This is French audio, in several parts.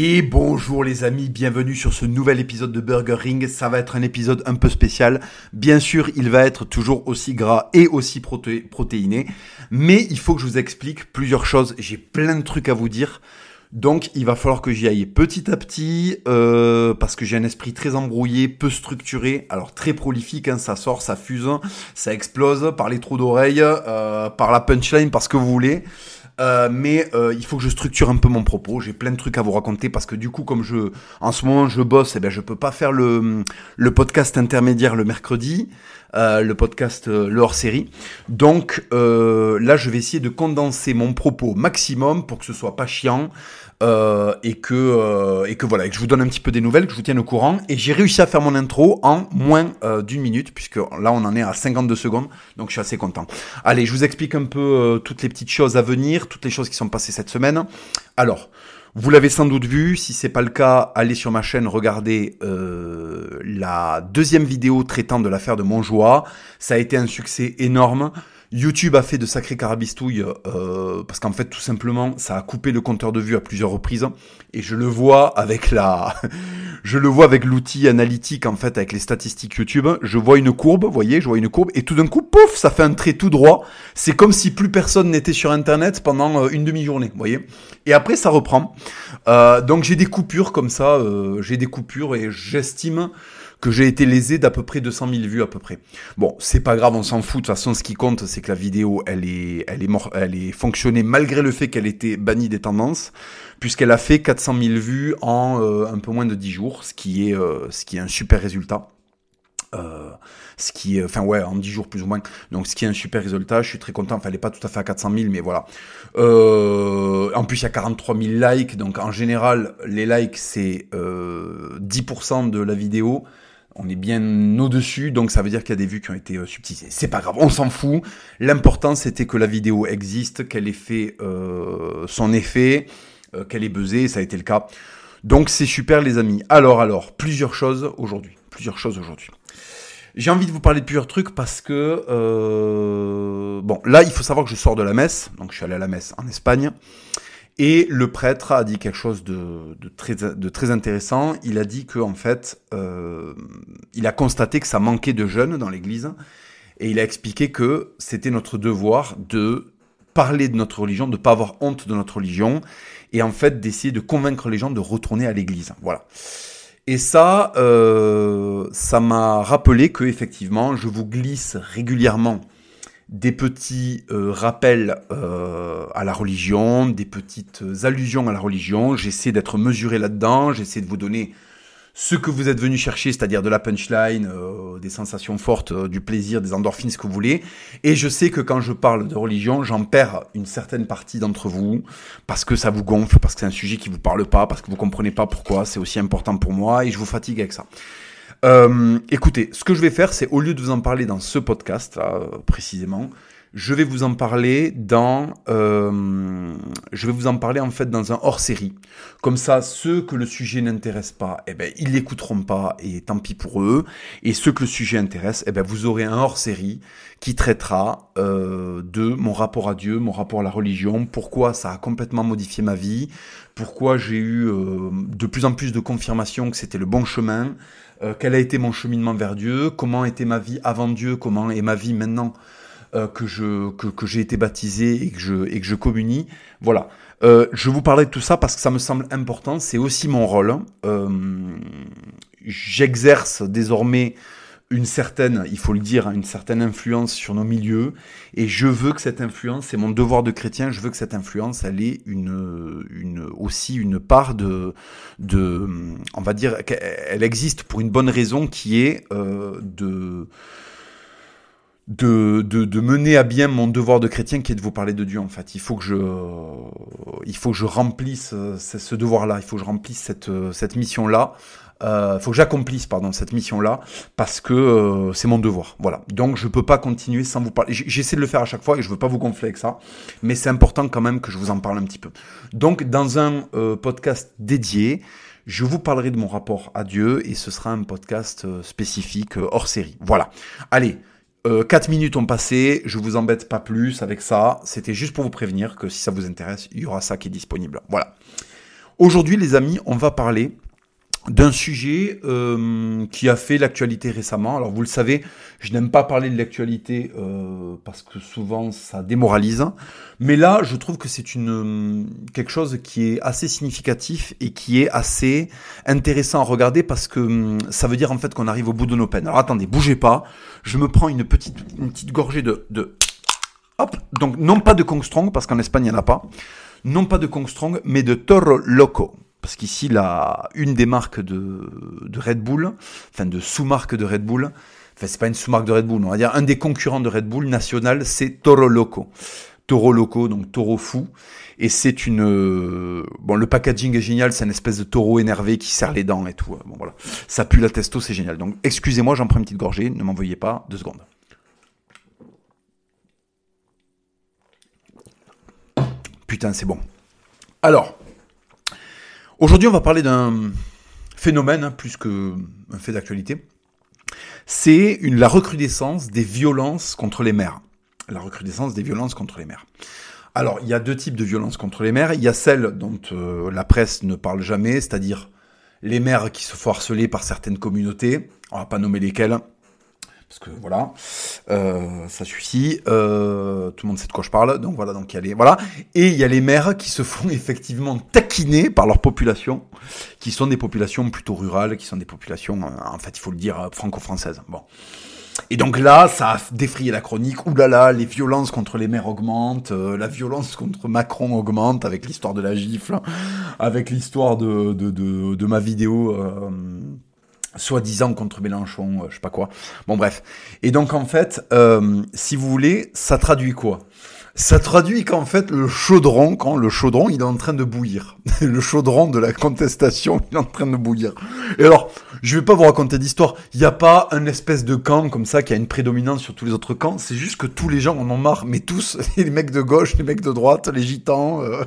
Et bonjour les amis, bienvenue sur ce nouvel épisode de Burger Ring. Ça va être un épisode un peu spécial. Bien sûr, il va être toujours aussi gras et aussi protéiné. Mais il faut que je vous explique plusieurs choses. J'ai plein de trucs à vous dire. Donc il va falloir que j'y aille petit à petit, euh, parce que j'ai un esprit très embrouillé, peu structuré, alors très prolifique, hein, ça sort, ça fuse, ça explose par les trous d'oreilles, euh, par la punchline, par ce que vous voulez. Euh, mais euh, il faut que je structure un peu mon propos. J'ai plein de trucs à vous raconter parce que du coup, comme je, en ce moment, je bosse, et eh ben, je peux pas faire le, le podcast intermédiaire le mercredi, euh, le podcast le hors série. Donc là, je vais essayer de condenser mon propos maximum pour que ce soit pas chiant, euh, et que euh, et que voilà, et que je vous donne un petit peu des nouvelles, que je vous tienne au courant. Et j'ai réussi à faire mon intro en moins euh, d'une minute, puisque là on en est à 52 secondes, donc je suis assez content. Allez, je vous explique un peu toutes les petites choses à venir, toutes les choses qui sont passées cette semaine. Alors. Vous l'avez sans doute vu, si c'est pas le cas, allez sur ma chaîne regarder la deuxième vidéo traitant de l'affaire de Montjoie. Ça a été un succès énorme. YouTube a fait de sacrés carabistouilles euh, parce qu'en fait tout simplement ça a coupé le compteur de vue à plusieurs reprises. Et je le vois avec la je le vois avec l'outil analytique en fait avec les statistiques YouTube. Je vois une courbe vous voyez je vois une courbe et tout d'un coup pouf ça fait un trait tout droit. C'est comme si plus personne n'était sur internet pendant euh, une demi-journée vous voyez. Et après ça reprend. Euh, donc j'ai des coupures comme ça j'ai des coupures et j'estime que j'ai été lésé d'à peu près 200 000 vues à peu près. Bon, c'est pas grave, on s'en fout. De toute façon, ce qui compte, c'est que la vidéo, elle est, elle est, elle est fonctionnée malgré le fait qu'elle était bannie des tendances, puisqu'elle a fait 400 000 vues en euh, un peu moins de 10 jours, ce qui est, euh, ce qui est un super résultat. Euh, ce qui est, enfin ouais, en 10 jours plus ou moins. Donc ce qui est un super résultat, je suis très content. Enfin, elle est pas tout à fait à 400 000, mais voilà. Euh, en plus, il y a 43 000 likes. Donc en général, les likes, c'est euh, 10% de la vidéo on est bien au-dessus, donc ça veut dire qu'il y a des vues qui ont été euh, subtilisées. C'est pas grave, on s'en fout. L'important c'était que la vidéo existe, qu'elle ait fait euh, son effet, euh, qu'elle ait buzzé, ça a été le cas. Donc c'est super les amis. Alors alors, plusieurs choses aujourd'hui. Plusieurs choses aujourd'hui. J'ai envie de vous parler de plusieurs trucs parce que bon là il faut savoir que je sors de la messe, donc je suis allé à la messe en Espagne. Et le prêtre a dit quelque chose de, très, de très, intéressant. Il a dit que en fait, euh, il a constaté que ça manquait de jeunes dans l'Église, et il a expliqué que c'était notre devoir de parler de notre religion, de pas avoir honte de notre religion, et en fait d'essayer de convaincre les gens de retourner à l'Église. Voilà. Et ça, euh, ça m'a rappelé que effectivement, je vous glisse régulièrement des petits euh, rappels euh, à la religion, des petites allusions à la religion. J'essaie d'être mesuré là-dedans, j'essaie de vous donner ce que vous êtes venu chercher, c'est-à-dire de la punchline, euh, des sensations fortes, du plaisir, des endorphines, ce que vous voulez. Et je sais que quand je parle de religion, j'en perds une certaine partie d'entre vous, parce que ça vous gonfle, parce que c'est un sujet qui vous parle pas, parce que vous comprenez pas pourquoi c'est aussi important pour moi, et je vous fatigue avec ça. Euh, écoutez, ce que je vais faire, c'est au lieu de vous en parler dans ce podcast, là, précisément, je vais vous en parler dans, euh, je vais vous en parler en fait dans un hors-série. Comme ça, ceux que le sujet n'intéresse pas, eh ben ils l'écouteront pas et tant pis pour eux. Et ceux que le sujet intéresse, eh ben vous aurez un hors-série qui traitera euh, de mon rapport à Dieu, mon rapport à la religion, pourquoi ça a complètement modifié ma vie, pourquoi j'ai eu euh, de plus en plus de confirmation que c'était le bon chemin, euh, quel a été mon cheminement vers Dieu, comment était ma vie avant Dieu, comment est ma vie maintenant euh, que je que, j'ai été baptisé et que je et que je communie? Voilà. Euh, je vous parlais de tout ça parce que ça me semble important. C'est aussi mon rôle. J'exerce désormais une certaine, il faut le dire, une certaine influence sur nos milieux, et je veux que cette influence, c'est mon devoir de chrétien, je veux que cette influence, elle ait une, une aussi une part de, de, on va dire, qu'elle existe pour une bonne raison qui est euh, de, de, de, de, mener à bien mon devoir de chrétien qui est de vous parler de Dieu en fait. Il faut que je, il faut que je remplisse ce, ce devoir-là, il faut que je remplisse cette, cette mission-là euh, faut que j'accomplisse pardon cette mission là parce que euh, c'est mon devoir. Voilà. Donc je peux pas continuer sans vous parler. J'essaie de le faire à chaque fois et je veux pas vous gonfler avec ça, mais c'est important quand même que je vous en parle un petit peu. Donc dans un euh, podcast dédié, je vous parlerai de mon rapport à Dieu et ce sera un podcast euh, spécifique hors série. Voilà. Allez. 4 minutes ont passé, je vous embête pas plus avec ça, c'était juste pour vous prévenir que si ça vous intéresse, il y aura ça qui est disponible. Voilà. Aujourd'hui, les amis, on va parler d'un sujet euh, qui a fait l'actualité récemment. Alors vous le savez, je n'aime pas parler de l'actualité euh, parce que souvent ça démoralise. Mais là, je trouve que c'est une quelque chose qui est assez significatif et qui est assez intéressant à regarder parce que ça veut dire en fait qu'on arrive au bout de nos peines. Alors attendez, bougez pas. Je me prends une petite une petite gorgée de, de hop. Donc non pas de Kong Strong parce qu'en Espagne il n'y en a pas. Non pas de Kong Strong, mais de Toro Loco parce qu'ici, une des marques de, Red Bull, enfin de sous-marque de Red Bull, enfin c'est pas une sous-marque de Red Bull, on va dire un des concurrents de Red Bull national, c'est Toro Loco. Toro Loco, donc taureau fou. Et c'est une... Bon, le packaging est génial, c'est une espèce de taureau énervé qui serre les dents et tout. Bon, voilà. Ça pue la testo, c'est génial. Donc, excusez-moi, j'en prends une petite gorgée, ne m'envoyez pas, deux secondes. Putain, c'est bon. Alors, Aujourd'hui, on va parler d'un phénomène hein, plus qu'un fait d'actualité. C'est la recrudescence des violences contre les mères. La recrudescence des violences contre les mères. Alors, il y a deux types de violences contre les mères. Il y a celles dont euh, la presse ne parle jamais, c'est-à-dire les mères qui se font harceler par certaines communautés. On va pas nommer lesquelles parce que voilà, euh, ça suffit. Euh, tout le monde sait de quoi je parle. Donc voilà, donc il y a les voilà, et il y a les maires qui se font effectivement taquiner par leur population, qui sont des populations plutôt rurales, qui sont des populations, euh, en fait, il faut le dire, franco-françaises. Bon. Et donc là, ça a défrayé la chronique. Ouh là là, les violences contre les maires augmentent, la violence contre Macron augmente avec l'histoire de la gifle, avec l'histoire de, de, de, de, ma vidéo soi-disant contre Mélenchon, euh, je sais pas quoi. Bon bref. Et donc en fait, euh, si vous voulez, ça traduit quoi? Ça traduit qu'en fait le chaudron, quand le chaudron il est en train de bouillir, le chaudron de la contestation il est en train de bouillir. Et alors, je vais pas vous raconter d'histoire, il n'y a pas un espèce de camp comme ça qui a une prédominance sur tous les autres camps, c'est juste que tous les gens en ont marre, mais tous, les mecs de gauche, les mecs de droite, les gitans, euh,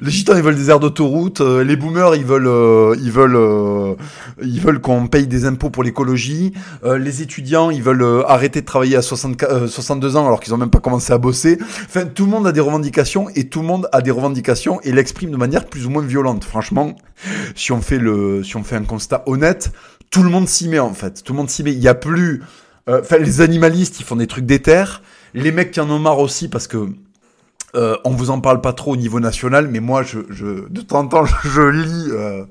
les gitans ils veulent des aires d'autoroute, euh, les boomers ils veulent euh, ils veulent euh, ils veulent qu'on paye des impôts pour l'écologie, les étudiants ils veulent arrêter de travailler à 60, 62 ans alors qu'ils ont même pas commencé à bosser. Enfin tout le monde a des revendications et tout le monde a des revendications et l'exprime de manière plus ou moins violente. Franchement, si on fait le si on fait un constat honnête, tout le monde s'y met en fait. Tout le monde s'y met. Il y a plus enfin les animalistes ils font des trucs d'éther, les mecs qui en ont marre aussi parce que euh, on vous en parle pas trop au niveau national, mais moi, je, je de temps en temps, je, lis, euh,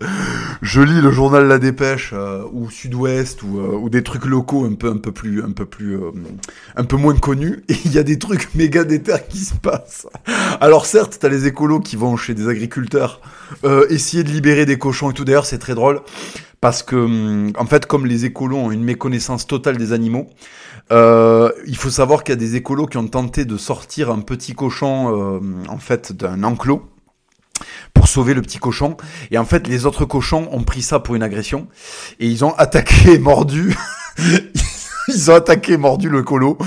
je lis le journal La Dépêche euh, ou Sud-Ouest ou, euh, ou, des trucs locaux un peu, un peu plus, un peu plus, un peu moins connus. Et il y a des trucs méga déter qui se passent. Alors certes, t'as les écolos qui vont chez des agriculteurs essayer de libérer des cochons et tout. D'ailleurs, c'est très drôle parce que, hum, en fait, comme les écolos ont une méconnaissance totale des animaux. Euh, il faut savoir qu'il y a des écolos qui ont tenté de sortir un petit cochon euh, en fait d'un enclos pour sauver le petit cochon. Et en fait, les autres cochons ont pris ça pour une agression et ils ont attaqué, mordu. ils ont attaqué, mordu le colo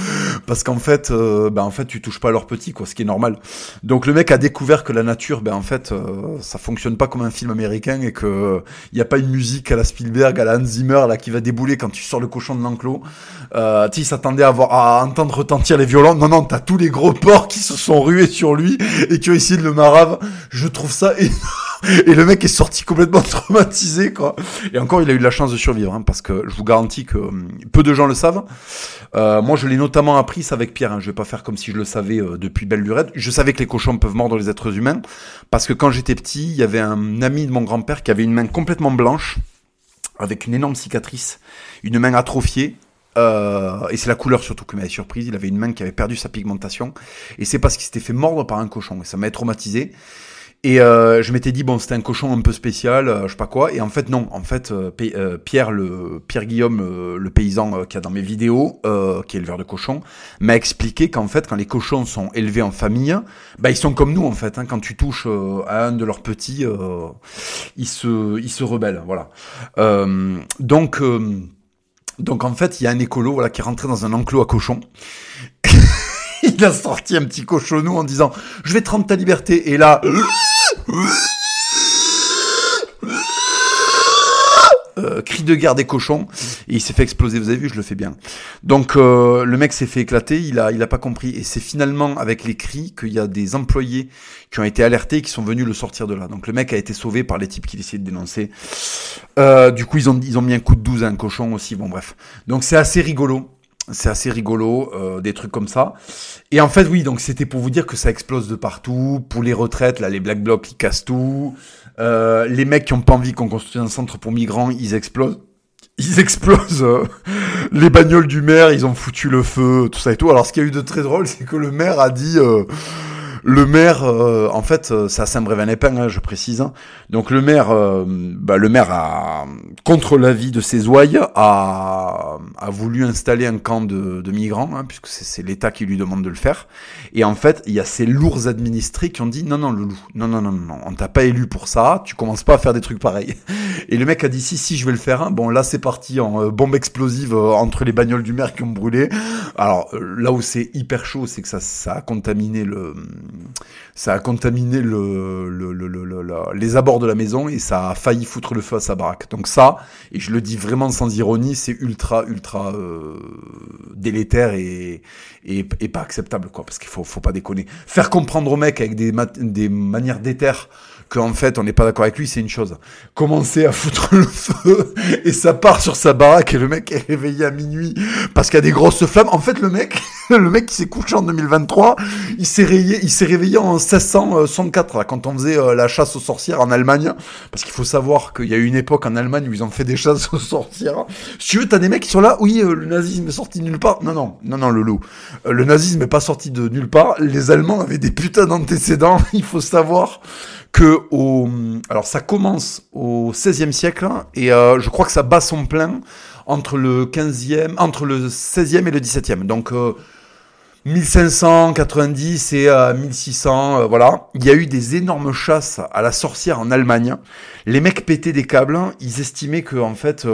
parce qu'en fait, euh, ben en fait, tu touches pas leur petit, quoi, ce qui est normal. Donc le mec a découvert que la nature, ben en fait, euh, ça fonctionne pas comme un film américain et que il y a pas une musique à la Spielberg, à la Hans Zimmer là qui va débouler quand tu sors le cochon de l'enclos. Euh, tu s'attendait à, voir, à entendre retentir les violons. Non non, t'as tous les gros porcs qui se sont rués sur lui et qui ont essayé de le marave. Je trouve ça. Et le mec est sorti complètement traumatisé, quoi. Et encore, il a eu de la chance de survivre, hein, parce que je vous garantis que peu de gens le savent. Euh, moi, je l'ai notamment appris ça avec Pierre. Hein. Je vais pas faire comme si je le savais euh, depuis belle lurette. Je savais que les cochons peuvent mordre les êtres humains, parce que quand j'étais petit, il y avait un ami de mon grand-père qui avait une main complètement blanche, avec une énorme cicatrice, une main atrophiée, euh, et c'est la couleur surtout qui m'avait surprise. Il avait une main qui avait perdu sa pigmentation. Et c'est parce qu'il s'était fait mordre par un cochon. Et ça m'a traumatisé. Et euh, je m'étais dit bon c'était un cochon un peu spécial, euh, je sais pas quoi. Et en fait non, en fait euh, euh Pierre le Pierre Guillaume le paysan qui a dans mes vidéos, qui est éleveur de cochons, m'a expliqué qu'en fait quand les cochons sont élevés en famille, bah ils sont comme nous en fait. Hein, quand tu touches à un de leurs petits, ils se ils se rebellent, voilà. donc donc en fait il y a un écolo voilà qui est rentré dans un enclos à cochons. il a sorti un petit cochonou en disant je vais te rendre ta liberté et là euh, cri de guerre des cochons, et il s'est fait exploser. Vous avez vu, je le fais bien. Donc euh, le mec s'est fait éclater, il a, il a pas compris, et c'est finalement avec les cris qu'il y a des employés qui ont été alertés, qui sont venus le sortir de là. Donc le mec a été sauvé par les types qu'il essayait de dénoncer. Euh, du coup, ils ont, ils ont mis un coup de 12 à un cochon aussi. Bon bref. Donc c'est assez rigolo c'est assez rigolo, euh, des trucs comme ça. Et en fait, oui, donc c'était pour vous dire que ça explose de partout. Pour les retraites, là, les black blocs, ils cassent tout. Euh, les mecs qui ont pas envie qu'on construise un centre pour migrants, ils explosent. Ils explosent euh, les bagnoles du maire, ils ont foutu le feu, tout ça et tout. Alors, ce qui a eu de très drôle, c'est que le maire a dit le maire, euh, en fait, euh, c'est à Saint-Brévin-les-Pins, hein, je précise. Hein. Donc le maire, euh, bah, le maire a, contre l'avis de ses ouailles, a, a voulu installer un camp de, de migrants, hein, puisque c'est l'État qui lui demande de le faire. Et en fait, il y a ces lourds administrés qui ont dit non, non, le loup, non, non, non, non, on t'a pas élu pour ça, tu commences pas à faire des trucs pareils. Et le mec a dit si, si, je vais le faire. Hein. Bon, là, c'est parti en bombe explosive entre les bagnoles du maire qui ont brûlé. Alors là où c'est hyper chaud, c'est que ça, ça a contaminé le ça a contaminé le, le, le, les abords de la maison et ça a failli foutre le feu à sa baraque. Donc ça, et je le dis vraiment sans ironie, c'est ultra, ultra euh, délétère et, pas acceptable, quoi, parce qu'il faut, faut pas déconner. Faire comprendre au mec avec des, des manières d'éther qu'en fait on n'est pas d'accord avec lui, c'est une chose. Commencer à foutre le feu et ça part sur sa baraque et le mec est réveillé à minuit parce qu'il y a des grosses flammes. En fait, le mec, le mec qui s'est couché en 2023, il s'est réveillé, il s'est réveillé en 1664 quand on faisait euh, la chasse aux sorcières en Allemagne. Parce qu'il faut savoir qu'il y a eu une époque en Allemagne où ils ont fait des chasses aux sorcières. Si tu veux, t'as des mecs qui sont là. Oui, euh, le nazisme est sorti de nulle part. Non, non, non, non, le loup. Euh, le nazisme est pas sorti de nulle part. Les Allemands avaient des putains d'antécédents. Il faut savoir que au, alors ça commence au XVIe siècle et euh, je crois que ça bat son plein entre le 15e, entre le 16e et le 17e. Donc 1590 euh, et 1600, euh, voilà. Il y a eu des énormes chasses à la sorcière en Allemagne. Les mecs pétaient des câbles. Ils estimaient que en fait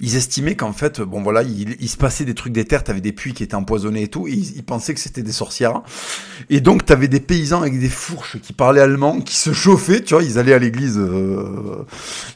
ils estimaient qu'en fait, bon voilà, il, se passait des trucs des terres, t'avais des puits qui étaient empoisonnés et tout, et ils, pensaient que c'était des sorcières. Et donc t'avais des paysans avec des fourches qui parlaient allemand, qui se chauffaient, tu vois, ils allaient à l'église, euh,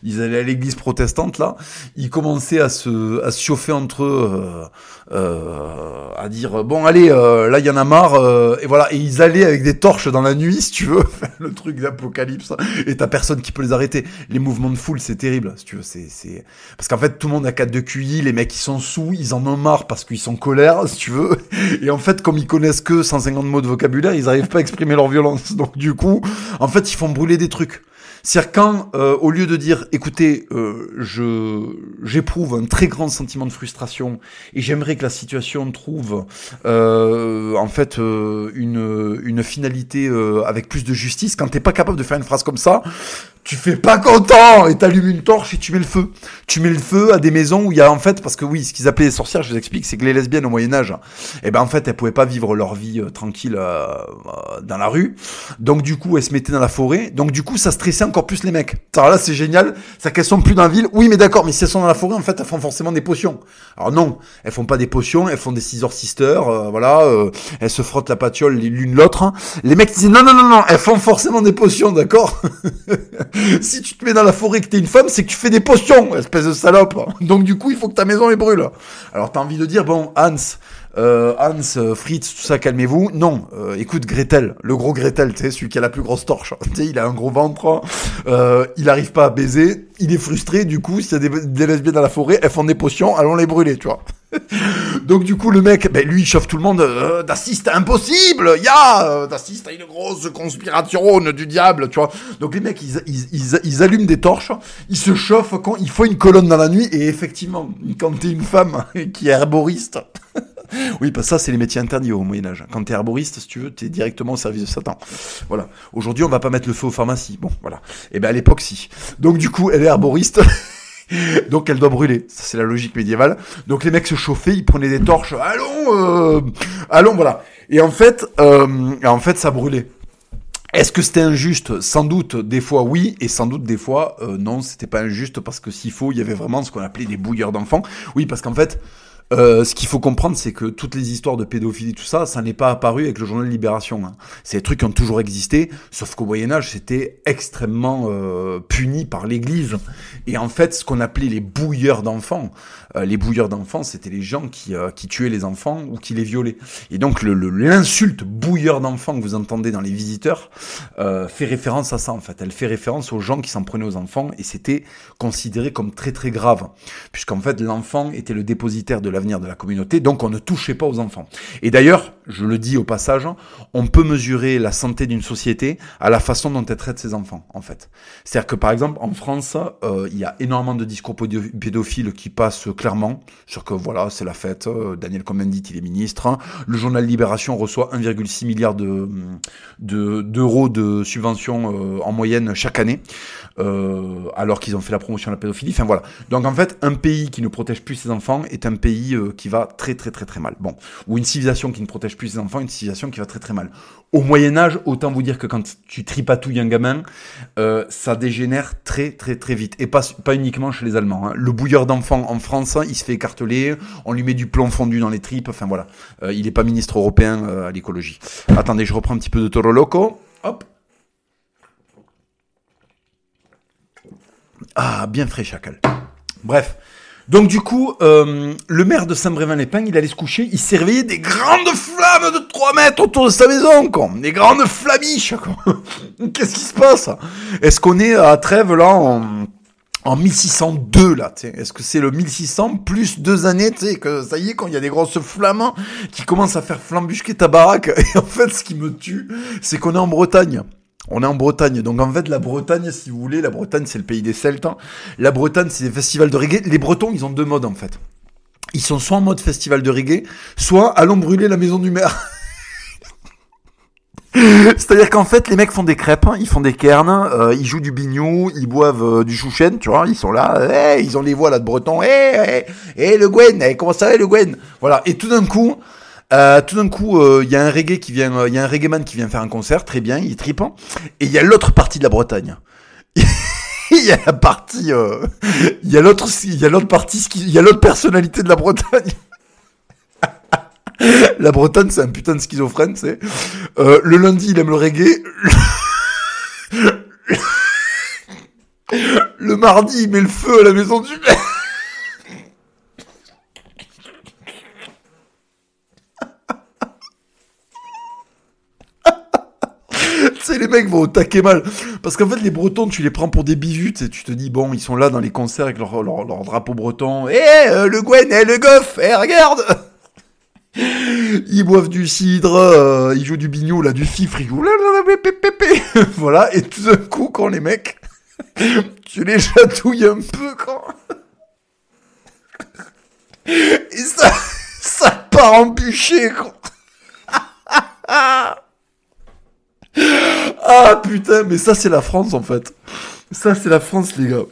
ils allaient à l'église protestante là, ils commençaient à se, à se chauffer entre eux, euh, euh, à dire bon allez, là il y en a marre, et voilà, et ils allaient avec des torches dans la nuit, si tu veux, le truc d'apocalypse, et t'as personne qui peut les arrêter. Les mouvements de foule, c'est terrible, si tu veux, c'est, c'est, parce qu'en fait tout le monde 4 de QI, les mecs ils sont sous, ils en ont marre parce qu'ils sont colère, si tu veux. Et en fait, comme ils connaissent que 150 mots de vocabulaire, ils arrivent pas à exprimer leur violence. Donc du coup, en fait, ils font brûler des trucs. C'est-à-dire quand, euh, au lieu de dire, écoutez, euh, je j'éprouve un très grand sentiment de frustration et j'aimerais que la situation trouve euh, en fait une, une finalité avec plus de justice, quand t'es pas capable de faire une phrase comme ça, tu fais pas content et t'allumes une torche et tu mets le feu. Tu mets le feu à des maisons où il y a en fait, parce que oui, ce qu'ils appelaient les sorcières, je vous explique, c'est que les lesbiennes au Moyen Âge, eh ben en fait, elles pouvaient pas vivre leur vie tranquille dans la rue. Donc du coup, elles se mettaient dans la forêt. Donc du coup, ça stressait encore plus les mecs. Alors là, c'est génial. C'est qu'elles sont plus dans la ville. Oui, mais d'accord, mais si elles sont dans la forêt, en fait, elles font forcément des potions. Alors non, elles font pas des potions, elles font des scissors sisters, euh, voilà, euh, elles se frottent la patiole l'une l'autre. Les mecs disent non, non, non, non, elles font forcément des potions, d'accord? Si tu te mets dans la forêt que t'es une femme, c'est que tu fais des potions, espèce de salope. Donc du coup, il faut que ta maison les brûle. Alors t'as envie de dire, bon, Hans, euh, Hans, euh, Fritz, tout ça, calmez-vous. Non, euh, écoute Gretel, le gros Gretel, tu sais, celui qui a la plus grosse torche. Tu sais, il a un gros ventre, euh, il arrive pas à baiser, il est frustré, du coup, s'il y a des, des, lesbiennes dans la forêt, elles font des potions, allons les brûler, tu vois. Donc du coup, le mec, ben, lui, il chauffe tout le monde, euh, d'assister impossible, ya, euh, d'assister à une grosse conspiration du diable, tu vois. Donc les mecs, ils, ils, ils, ils, allument des torches, ils se chauffent, quand il faut une colonne dans la nuit, et effectivement, quand t'es une femme qui est herboriste, oui, parce que ça, c'est les métiers interdits au Moyen-Âge. Quand t'es herboriste, si tu veux, t'es directement au service de Satan. Voilà. Aujourd'hui, on va pas mettre le feu aux pharmacies. Bon, voilà. Et eh ben, à l'époque, si. Donc, du coup, elle est herboriste. Donc elle doit brûler, ça c'est la logique médiévale. Donc les mecs se chauffaient, ils prenaient des torches, allons, euh, allons, voilà. Et en fait, euh, en fait, ça brûlait. Est-ce que c'était injuste? Sans doute des fois oui, et sans doute des fois euh, non, c'était pas injuste parce que s'il faut, il y avait vraiment ce qu'on appelait des bouilleurs d'enfants. Oui, parce qu'en fait, Euh, ce qu'il faut comprendre, c'est que toutes les histoires de pédophilie, tout ça, ça n'est pas apparu avec le journal Libération. Hein. C'est des trucs qui ont toujours existé, sauf qu'au Moyen Âge, c'était extrêmement euh, puni par l'Église. Et en fait, ce qu'on appelait les bouilleurs d'enfants, euh, les bouilleurs d'enfants, c'était les gens qui, euh, qui tuaient les enfants ou qui les violaient. Et donc l'insulte le, bouilleur d'enfants que vous entendez dans les visiteurs euh, fait référence à ça en fait. Elle fait référence aux gens qui s'en prenaient aux enfants et c'était considéré comme très très grave, puisqu'en fait l'enfant était le dépositaire de l'avenir de la communauté, donc on ne touchait pas aux enfants. Et d'ailleurs, je le dis au passage, on peut mesurer la santé d'une société à la façon dont elle traite ses enfants, en fait. C'est-à-dire que par exemple, en France, euh, il y a énormément de discours pédophiles qui passent clairement sur que voilà, c'est la fête, euh, Daniel Combendit, il est ministre, le journal Libération reçoit 1,6 milliard de, d'euros de, subventions euh, en moyenne chaque année. Euh, alors qu'ils ont fait la promotion de la pédophilie. Enfin voilà. Donc en fait, un pays qui ne protège plus ses enfants est un pays euh, qui va très très très très mal. Bon, ou une civilisation qui ne protège plus ses enfants, une civilisation qui va très très mal. Au Moyen Âge, autant vous dire que quand tu tripatouilles un gamin, euh, ça dégénère très très très vite. Et pas, pas uniquement chez les Allemands. Hein. Le bouilleur d'enfants en France, il se fait écarteler, on lui met du plomb fondu dans les tripes. Enfin voilà. il n'est pas ministre européen à l'écologie. Attendez, je reprends un petit peu de Toro Loco. Hop. Ah, bien frais, chacal. Bref. Donc du coup, euh, le maire de Saint-Brévin-les-Pins, il allait se coucher, il servait des grandes flammes de 3 mètres autour de sa maison, quoi. Des grandes flamiches, quoi. Qu'est-ce qui se passe? Est-ce qu'on est à Trèves, là, en, en 1602, là Est-ce que c'est le 1600 plus deux années, tu sais, que ça y est, quand il y a des grosses flammes qui commencent à faire flambusquer ta baraque? Et en fait, ce qui me tue, c'est qu'on est en Bretagne. On est en Bretagne. Donc en fait, la Bretagne, si vous voulez, la Bretagne, c'est le pays des Celtes. Hein. La Bretagne, c'est des festivals de reggae. Les Bretons, ils ont deux modes en fait. Ils sont soit en mode festival de reggae, soit allons brûler la maison du maire. C'est-à-dire qu'en fait, les mecs font des crêpes, hein. ils font des cairns, euh, ils jouent du bignou, ils boivent euh, du chouchen, tu vois, ils sont là, ils ont les voix là de breton, hé, hé, hé, le Gwen, hey, comment ça va le Gwen? Voilà, et tout d'un coup, euh, tout d'un coup, il euh, y a un reggae qui vient, il y a un reggae man qui vient faire un concert, très bien, il est tripant. Et il y a l'autre partie de la Bretagne. Il y a la partie, il y a l'autre, il y a l'autre partie, il y a l'autre personnalité de la Bretagne. la Bretagne, c'est un putain de schizophrène, c'est. Euh, le lundi, il aime le reggae. Le mardi, il met le feu à la maison du maire. Les mecs vont au taquet mal. Parce qu'en fait, les Bretons, tu les prends pour des bijutes et tu te dis, bon, ils sont là dans les concerts avec leur, drapeau breton. Eh, euh, le Gwen, eh, le Goff, eh, regarde Ils boivent du cidre, euh, ils jouent du bignou, là, du fifre, ils jouent... voilà, et tout d'un coup, quand les mecs, tu les chatouilles un peu, quand... Et ça, ça part en bûcher, quoi. Ah putain, mais ça c'est la France en fait. Ça c'est la France les gars.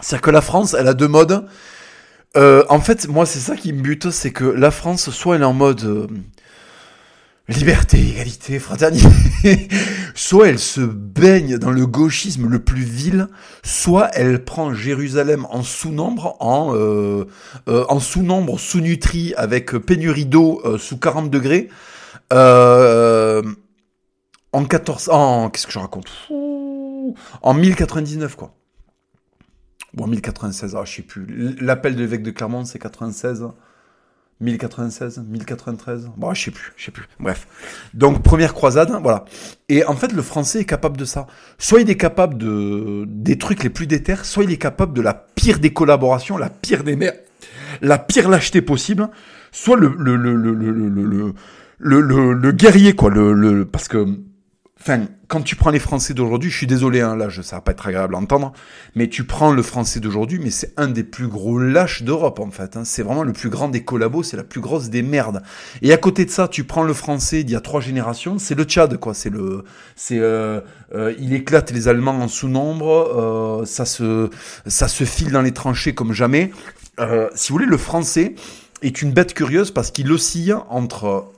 C'est-à-dire que la France, elle a deux modes. Euh, en fait, moi c'est ça qui me bute, c'est que la France, soit elle est en mode euh, liberté, égalité, fraternité, soit elle se baigne dans le gauchisme le plus vil, soit elle prend Jérusalem en sous-nombre, en, euh, sous-nombre, sous-nutri, avec pénurie d'eau sous 40 degrés. En 14. En. Qu'est-ce que je raconte? En 1099, quoi. Ou en 1096, ah, je sais plus. L'appel de l'évêque de Clermont, c'est 96. 1096, 1093, bon, je sais plus, je sais plus. Bref. Donc première croisade, hein, voilà. Et en fait, le français est capable de ça. Soit il est capable de des trucs les plus déter, soit il est capable de la pire des collaborations, la pire des merdes, la pire lâcheté possible, soit le le le le le le, le, le, guerrier quoi, le parce que Enfin, quand tu prends les Français d'aujourd'hui, je suis désolé, hein, là, je, ça va pas être agréable à entendre, mais tu prends le Français d'aujourd'hui, mais c'est un des plus gros lâches d'Europe, en fait. Hein. C'est vraiment le plus grand des collabos, c'est la plus grosse des merdes. Et à côté de ça, tu prends le Français d'il y a trois générations, c'est le Tchad, quoi. C'est le, c'est, euh, euh, il éclate les Allemands en sous-nombre, euh, ça se, ça se file dans les tranchées comme jamais. si vous voulez, le Français est une bête curieuse parce qu'il oscille entre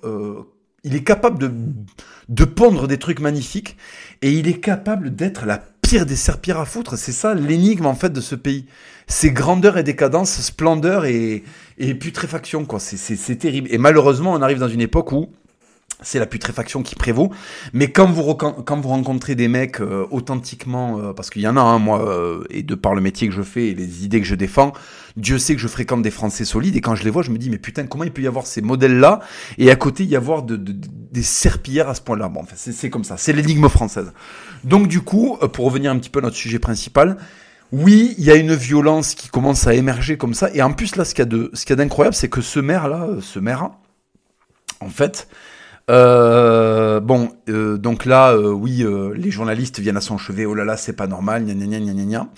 il est capable de, de pondre des trucs magnifiques et il est capable d'être la pire des serpillères à foutre. C'est ça l'énigme en fait de ce pays. C'est grandeur et décadence, splendeur et, et putréfaction quoi. C'est terrible. Et malheureusement, on arrive dans une époque où c'est la putréfaction qui prévaut. Mais quand vous, quand vous rencontrez des mecs euh, authentiquement, euh, parce qu'il y en a, un, moi, euh, et de par le métier que je fais et les idées que je défends, Dieu sait que je fréquente des Français solides, et quand je les vois, je me dis, mais putain, comment il peut y avoir ces modèles-là, et à côté y avoir de, des serpillères à ce point-là? Bon, enfin, c'est comme ça, c'est l'énigme française. Donc du coup, pour revenir un petit peu à notre sujet principal, oui, il y a une violence qui commence à émerger comme ça, et en plus là, ce qu'il y a d'incroyable, c'est que ce maire-là, ce maire, en fait, euh, bon, euh, donc là, euh, oui, euh, les journalistes viennent à son chevet. Oh là là, c'est pas normal, gna gna gna gna gna.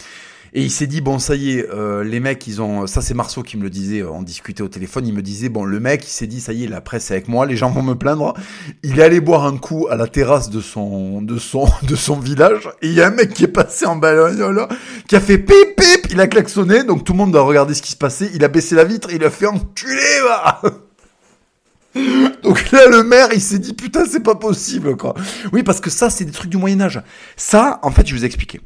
Et il s'est dit bon, ça y est, les mecs, ils ont. Ça, c'est Marceau qui me le disait. on discutait au téléphone. Il me disait bon, le mec, il s'est dit ça y est, la presse est avec moi. Les gens vont me plaindre. Il est allé boire un coup à la terrasse de son de son de son village. Et il y a un mec qui est passé en bagnole, qui a fait pip pip. Il a klaxonné. Donc tout le monde a regardé ce qui se passait. Il a baissé la vitre. Il a fait enculer va. Donc là, le maire, il s'est dit, putain, c'est pas possible, quoi. Oui, parce que ça, c'est des trucs du Moyen-Âge. Ça, en fait, je vous expliquer.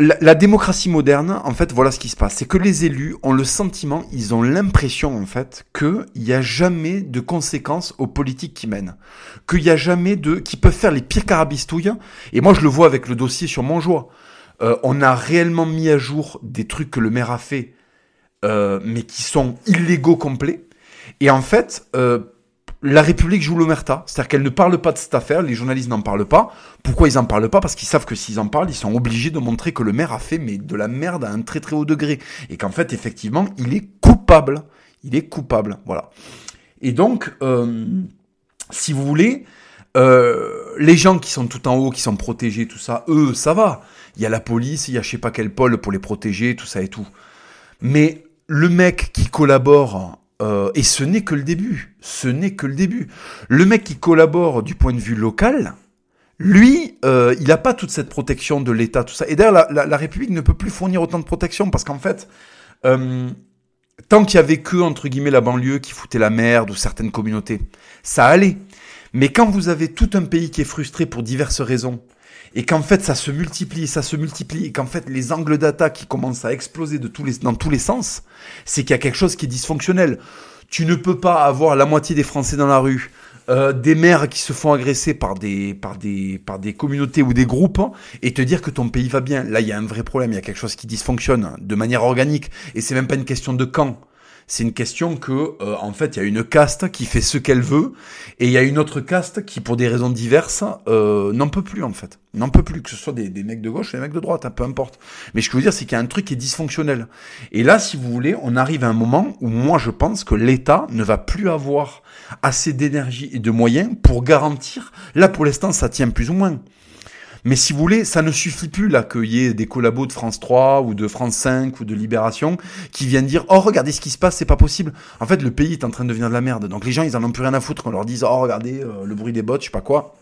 La, démocratie moderne, en fait, voilà ce qui se passe. C'est que les élus ont le sentiment, ils ont l'impression, en fait, qu'il n'y a jamais de conséquences aux politiques qui mènent. Qu'il n'y a jamais de... qui peuvent faire les pires carabistouilles. Et moi, je le vois avec le dossier sur Montjoie. Euh, on a réellement mis à jour des trucs que le maire a fait, euh, mais qui sont illégaux complets. Et en fait, euh, la République joue l'omerta, c'est-à-dire qu'elle ne parle pas de cette affaire, les journalistes n'en parlent pas. Pourquoi ils n'en parlent pas? Parce qu'ils savent que s'ils en parlent, ils sont obligés de montrer que le maire a fait de la merde à un très très haut degré. Et qu'en fait, effectivement, il est coupable. Il est coupable, voilà. Et donc, euh, si vous voulez, euh, les gens qui sont tout en haut, qui sont protégés, tout ça, eux, ça va. Il y a la police, il y a je sais pas quel pôle pour les protéger, tout ça et tout. Mais le mec qui collabore euh, et ce n'est que le début. Ce n'est que le début. Le mec qui collabore du point de vue local, lui, euh, il n'a pas toute cette protection de l'État, tout ça. Et d'ailleurs, la, République ne peut plus fournir autant de protection parce qu'en fait, euh, tant qu'il y avait que entre guillemets la banlieue qui foutait la merde ou certaines communautés, ça allait. Mais quand vous avez tout un pays qui est frustré pour diverses raisons, et qu'en fait ça se multiplie, ça se multiplie, et qu'en fait les angles d'attaque qui commencent à exploser de tous les, dans tous les sens, c'est qu'il y a quelque chose qui est dysfonctionnel. Tu ne peux pas avoir la moitié des Français dans la rue, euh, des maires qui se font agresser par des, par, des, par des communautés ou des groupes et te dire que ton pays va bien. Là, il y a un vrai problème, il y a quelque chose qui dysfonctionne de manière organique et c'est même pas une question de quand. C'est une question que, euh, en fait, il y a une caste qui fait ce qu'elle veut, et il y a une autre caste qui, pour des raisons diverses, euh, n'en peut plus, en fait. N'en peut plus, que ce soit des, mecs de gauche ou des mecs de droite, hein, peu importe. Mais ce que je veux dire, c'est qu'il y a un truc qui est dysfonctionnel. Et là, si vous voulez, on arrive à un moment où moi, je pense que l'État ne va plus avoir assez d'énergie et de moyens pour garantir. Là, pour l'instant, ça tient plus ou moins. Mais si vous voulez, ça ne suffit plus là qu'il y ait des collabos de France 3 ou de France 5 ou de Libération qui viennent dire oh regardez ce qui se passe, c'est pas possible. En fait, le pays est en train de devenir de la merde. Donc les gens ils en ont plus rien à foutre qu'on leur dise oh regardez euh, le bruit des bottes, je sais pas quoi.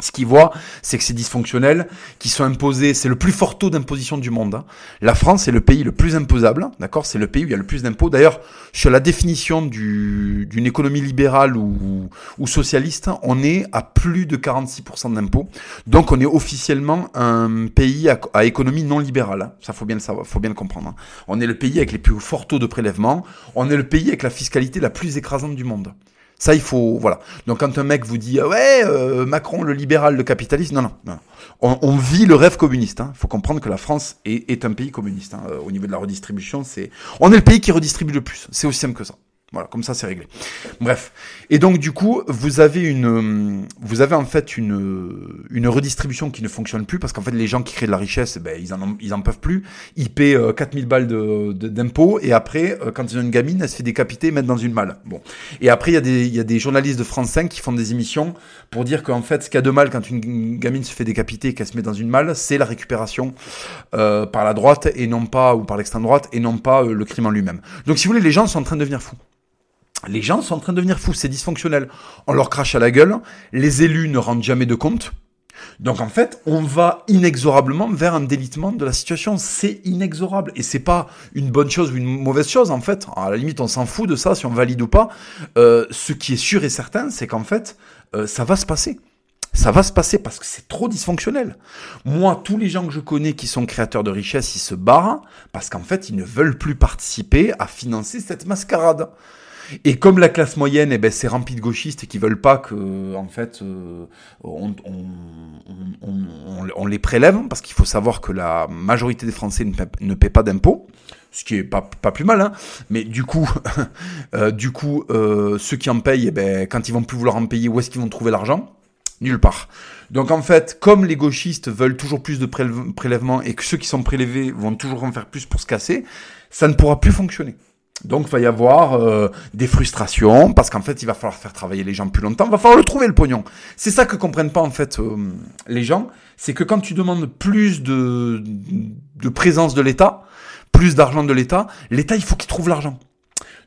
Ce qu'ils voient, c'est que c'est dysfonctionnel, qui sont imposés, c'est le plus fort taux d'imposition du monde. Hein. La France est le pays le plus imposable, d'accord C'est le pays où il y a le plus d'impôts. D'ailleurs, sur la définition d'une économie libérale ou, ou, socialiste, on est à plus de 46% d'impôts. Donc on est officiellement un pays à, à, économie non libérale. Hein. Ça faut bien le savoir, faut bien le comprendre. Hein. On est le pays avec les plus forts taux de prélèvement. On est le pays avec la fiscalité la plus écrasante du monde. Ça, il faut, voilà. Donc, quand un mec vous dit, ouais, euh, Macron, le libéral, le capitaliste, non, non, non. On, vit le rêve communiste. Il hein. faut comprendre que la France est, un pays communiste. Hein. Au niveau de la redistribution, c'est, on est le pays qui redistribue le plus. C'est aussi simple que ça. Voilà, comme ça c'est réglé. Bref. Et donc du coup, vous avez une, vous avez en fait une, une redistribution qui ne fonctionne plus parce qu'en fait les gens qui créent de la richesse, ben ils en, ils en peuvent plus. Ils paient 4000 euh, balles de, d'impôts et après, euh, quand ils ont une gamine, elle se fait décapiter et mettre dans une malle. Bon. Et après, il y a des, y a des journalistes de France 5 qui font des émissions pour dire qu'en fait, ce qu'il y a de mal quand une gamine se fait décapiter et qu'elle se met dans une malle, c'est la récupération euh, par la droite et non pas ou par l'extrême droite et non pas le crime en lui-même. Donc si vous voulez, les gens sont en train de devenir fous les gens sont en train de devenir fous, c'est dysfonctionnel. On leur crache à la gueule, les élus ne rendent jamais de compte. Donc en fait, on va inexorablement vers un délitement de la situation. C'est inexorable et c'est pas une bonne chose ou une mauvaise chose en fait. À la limite, on s'en fout de ça si on valide ou pas. Euh, ce qui est sûr et certain, c'est qu'en fait, euh, ça va se passer. Ça va se passer parce que c'est trop dysfonctionnel. Moi, tous les gens que je connais qui sont créateurs de richesse, ils se barrent parce qu'en fait, ils ne veulent plus participer à financer cette mascarade. Et comme la classe moyenne, eh ben, c'est rempli de gauchistes qui veulent pas que, en fait, euh, on, les prélève, parce qu'il faut savoir que la majorité des Français ne paient, pas d'impôts ce qui est pas, pas plus mal, hein. mais du coup, euh, du coup, euh, ceux qui en payent, eh ben, quand ils vont plus vouloir en payer, où est-ce qu'ils vont trouver l'argent? Nulle part. Donc en fait, comme les gauchistes veulent toujours plus de prélèvements et que ceux qui sont prélevés vont toujours en faire plus pour se casser, ça ne pourra plus fonctionner. Donc il va y avoir euh, des frustrations parce qu'en fait il va falloir faire travailler les gens plus longtemps, il va falloir le trouver le pognon. C'est ça que comprennent pas en fait les gens, c'est que quand tu demandes plus de présence de l'État, plus d'argent de l'État, l'État, il faut qu'il trouve l'argent.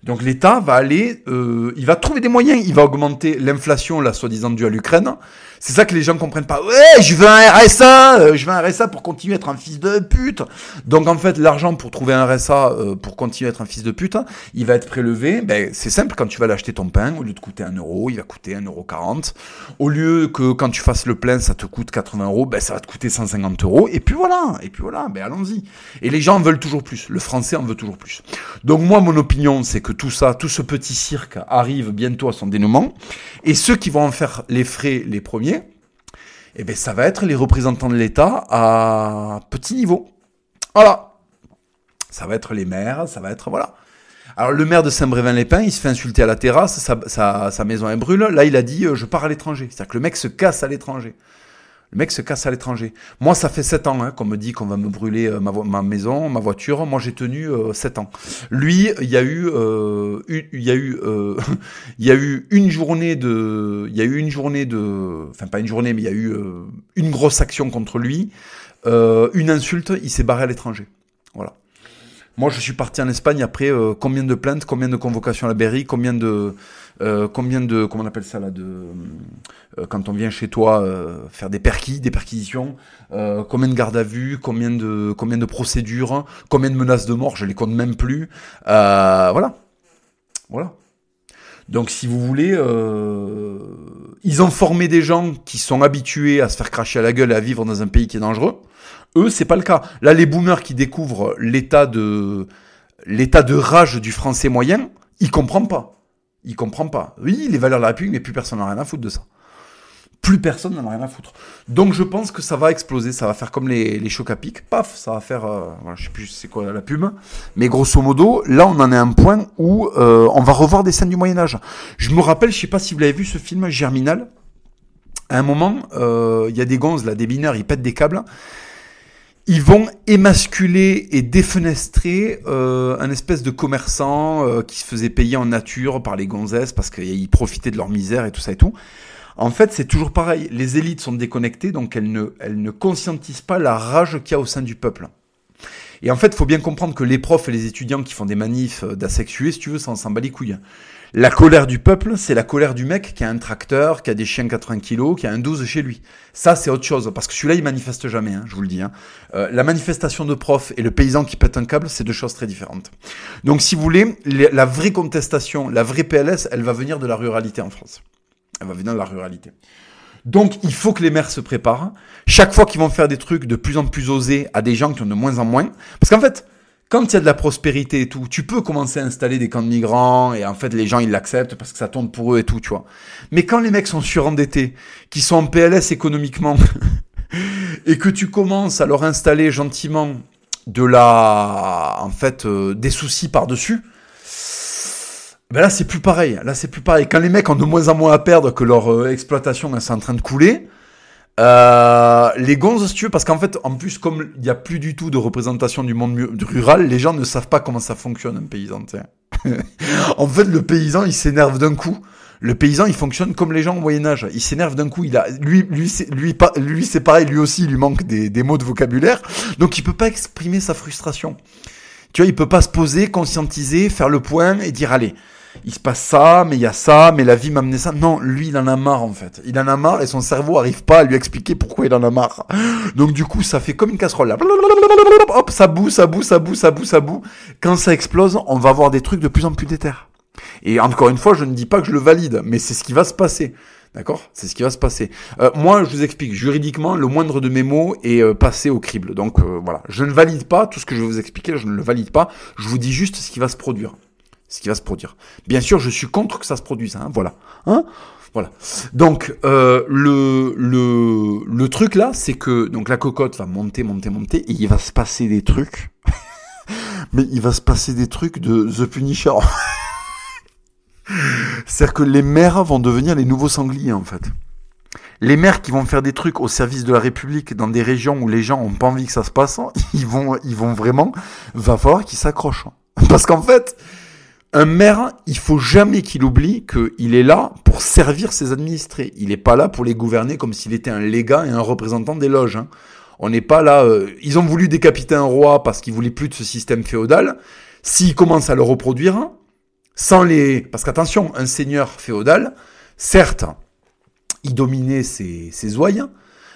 Donc l'État va aller, euh, il va trouver des moyens, il va augmenter l'inflation, la soi-disant due à l'Ukraine, c'est ça que les gens comprennent pas. Ouais, je veux un RSA, euh, je veux un RSA pour continuer à être un fils de pute. Donc en fait, l'argent pour trouver un RSA euh, pour continuer à être un fils de pute, il va être prélevé. Ben c'est simple, quand tu vas l'acheter ton pain, au lieu de coûter 1 euro, il va coûter 1,40 euro. Au lieu que quand tu fasses le plein, ça te coûte 80 euros, ben ça va te coûter 150 euros. Et puis voilà, et puis voilà, ben allons-y. Et les gens veulent toujours plus. Le français en veut toujours plus. Donc moi, mon opinion, c'est que tout ça, tout ce petit cirque arrive bientôt à son dénouement. Et ceux qui vont en faire les frais les premiers eh bien, ça va être les représentants de l'État à petit niveau. Voilà. Ça va être les maires, ça va être, voilà. Alors, le maire de Saint-Brévin-les-Pins, il se fait insulter à la terrasse, sa, maison est brûle. Là, il a dit, euh, je pars à l'étranger. C'est-à-dire que le mec se casse à l'étranger. Le mec se casse à l'étranger. Moi, ça fait 7 ans hein, qu'on me dit qu'on va me brûler euh, ma, ma, maison, ma voiture. Moi, j'ai tenu euh, 7 ans. Lui, il y a eu, euh, il y a eu, euh, il y a eu une journée de, il y a eu une journée de, enfin pas une journée, mais il y a eu une grosse action contre lui, une insulte. Il s'est barré à l'étranger. Voilà. Moi, je suis parti en Espagne après combien de plaintes, combien de convocations à la mairie, combien de euh, combien de, comment on appelle ça là, de, euh, quand on vient chez toi euh, faire des perquis, des perquisitions, combien de gardes à vue, combien de, combien de procédures, combien de menaces de mort, je les compte même plus. voilà, voilà. Donc si vous voulez, ils ont formé des gens qui sont habitués à se faire cracher à la gueule et à vivre dans un pays qui est dangereux. Eux, c'est pas le cas. Là, les boomers qui découvrent l'état de l'état de rage du français moyen, ils comprennent pas. Il comprend pas. Oui, les valeurs de la République, mais plus personne n'a rien à foutre de ça. Plus personne n'en a rien à foutre. Donc je pense que ça va exploser, ça va faire comme les, les chocs à pic, paf, ça va faire, euh, je sais plus c'est quoi la pub, mais grosso modo, là on en est à un point où euh, on va revoir des scènes du Moyen Âge. Je me rappelle, je sais pas si vous l'avez vu ce film Germinal, à un moment, euh, il y a des gonzes là, des mineurs, ils pètent des câbles, ils vont émasculer et défenestrer euh, un espèce de commerçant euh, qui se faisait payer en nature par les gonzesses parce qu'ils profitaient de leur misère et tout ça et tout. En fait, c'est toujours pareil. Les élites sont déconnectées, donc elles ne, elles ne conscientisent pas la rage qu'il y a au sein du peuple. Et en fait, il faut bien comprendre que les profs et les étudiants qui font des manifs d'asexués, si tu veux, ça s'en bat les couilles. La colère du peuple, c'est la colère du mec qui a un tracteur, qui a des chiens 80 kilos, qui a un 12 chez lui. Ça, c'est autre chose, parce que celui-là, il manifeste jamais, hein, je vous le dis. Hein. Euh, la manifestation de prof et le paysan qui pète un câble, c'est deux choses très différentes. Donc, si vous voulez, la vraie contestation, la vraie PLS, elle va venir de la ruralité en France. Elle va venir de la ruralité. Donc, il faut que les maires se préparent. Chaque fois qu'ils vont faire des trucs de plus en plus osés à des gens qui ont de moins en moins. Parce qu'en fait, quand il y a de la prospérité et tout, tu peux commencer à installer des camps de migrants et en fait les gens ils l'acceptent parce que ça tourne pour eux et tout, tu vois. Mais quand les mecs sont surendettés, qui sont en PLS économiquement et que tu commences à leur installer gentiment de la en fait euh, des soucis par-dessus, ben là c'est plus pareil. Là c'est plus pareil. Quand les mecs ont de moins en moins à perdre que leur euh, exploitation est en train de couler, euh, les gonzes, si tu veux, parce qu'en fait, en plus, comme il n'y a plus du tout de représentation du monde rural, les gens ne savent pas comment ça fonctionne, un paysan, en fait, le paysan, il s'énerve d'un coup. Le paysan, il fonctionne comme les gens au Moyen-Âge. Il s'énerve d'un coup. Il a, lui, lui, lui, lui, c'est pareil. Lui aussi, il lui manque des, des mots de vocabulaire. Donc, il peut pas exprimer sa frustration. Tu vois, il peut pas se poser, conscientiser, faire le point et dire, allez, il se passe ça, mais il y a ça, mais la vie m'a amené ça. Non, lui, il en a marre en fait. Il en a marre et son cerveau arrive pas à lui expliquer pourquoi il en a marre. Donc du coup, ça fait comme une casserole là. Hop, ça boue, ça boue, ça boue, ça boue, ça boue. Quand ça explose, on va avoir des trucs de plus en plus déter. Et encore une fois, je ne dis pas que je le valide, mais c'est ce qui va se passer. D'accord? C'est ce qui va se passer. Euh, moi, je vous explique, juridiquement, le moindre de mes mots est euh, passé au crible. Donc euh, voilà, je ne valide pas tout ce que je vais vous expliquer, je ne le valide pas. Je vous dis juste ce qui va se produire. Ce qui va se produire. Bien sûr, je suis contre que ça se produise. Hein, voilà. Hein voilà. Donc le, le, le truc là, c'est que donc la cocotte va monter, monter, monter, et il va se passer des trucs. Mais il va se passer des trucs de The Punisher. C'est-à-dire que les maires vont devenir les nouveaux sangliers, en fait. Les maires qui vont faire des trucs au service de la République dans des régions où les gens ont pas envie que ça se passe, ils vont, ils vont vraiment, va falloir qu'ils s'accrochent. Parce qu'en fait, un maire, il faut jamais qu'il oublie qu'il est là pour servir ses administrés. Il n'est pas là pour les gouverner comme s'il était un légat et un représentant des loges. Hein. On n'est pas là. Euh, ils ont voulu décapiter un roi parce qu'ils voulaient plus de ce système féodal. S'ils commencent à le reproduire, sans les... Parce qu'attention, un seigneur féodal, certes, il dominait ses, ses ouailles,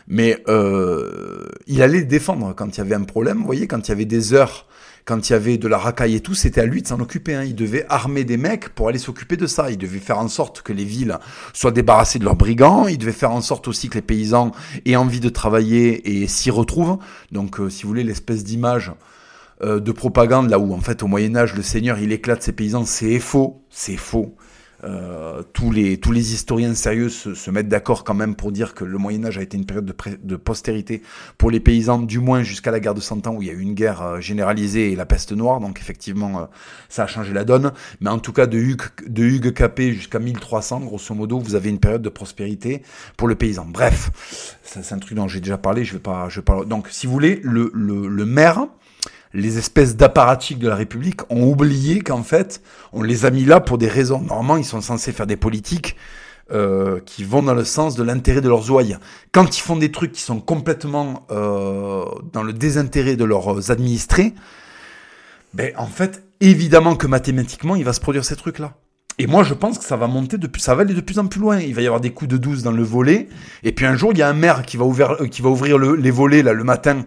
mais euh, il allait défendre quand il y avait un problème. Vous voyez, quand il y avait des heures, quand il y avait de la racaille et tout, c'était à lui de s'en occuper. Hein. Il devait armer des mecs pour aller s'occuper de ça. Il devait faire en sorte que les villes soient débarrassées de leurs brigands. Il devait faire en sorte aussi que les paysans aient envie de travailler et s'y retrouvent. Donc, euh, si vous voulez, l'espèce d'image euh, de propagande là où en fait au Moyen Âge le Seigneur il éclate ses paysans, c'est faux, c'est faux. Euh, tous, les, tous les historiens sérieux se, mettent d'accord quand même pour dire que le Moyen Âge a été une période de, de postérité pour les paysans, du moins jusqu'à la guerre de Cent Ans où il y a eu une guerre euh, généralisée et la peste noire, donc effectivement ça a changé la donne. Mais en tout cas de Hugues, de Hugues Capet jusqu'à 1300, grosso modo, vous avez une période de prospérité pour le paysan. Bref, c'est un truc dont j'ai déjà parlé, je vais pas, je vais pas. Donc si vous voulez, le, le, le maire les espèces d'apparatiques de la République ont oublié qu'en fait, on les a mis là pour des raisons. Normalement, ils sont censés faire des politiques euh, qui vont dans le sens de l'intérêt de leurs ouailles. Quand ils font des trucs qui sont complètement euh, dans le désintérêt de leurs administrés, ben en fait, évidemment que mathématiquement, il va se produire ces trucs-là. Et moi, je pense que ça va monter de ça va aller de plus en plus loin. Il va y avoir des coups de 12 dans le volet. Et puis un jour, il y a un maire qui va ouvrir, euh, les volets, là, le matin.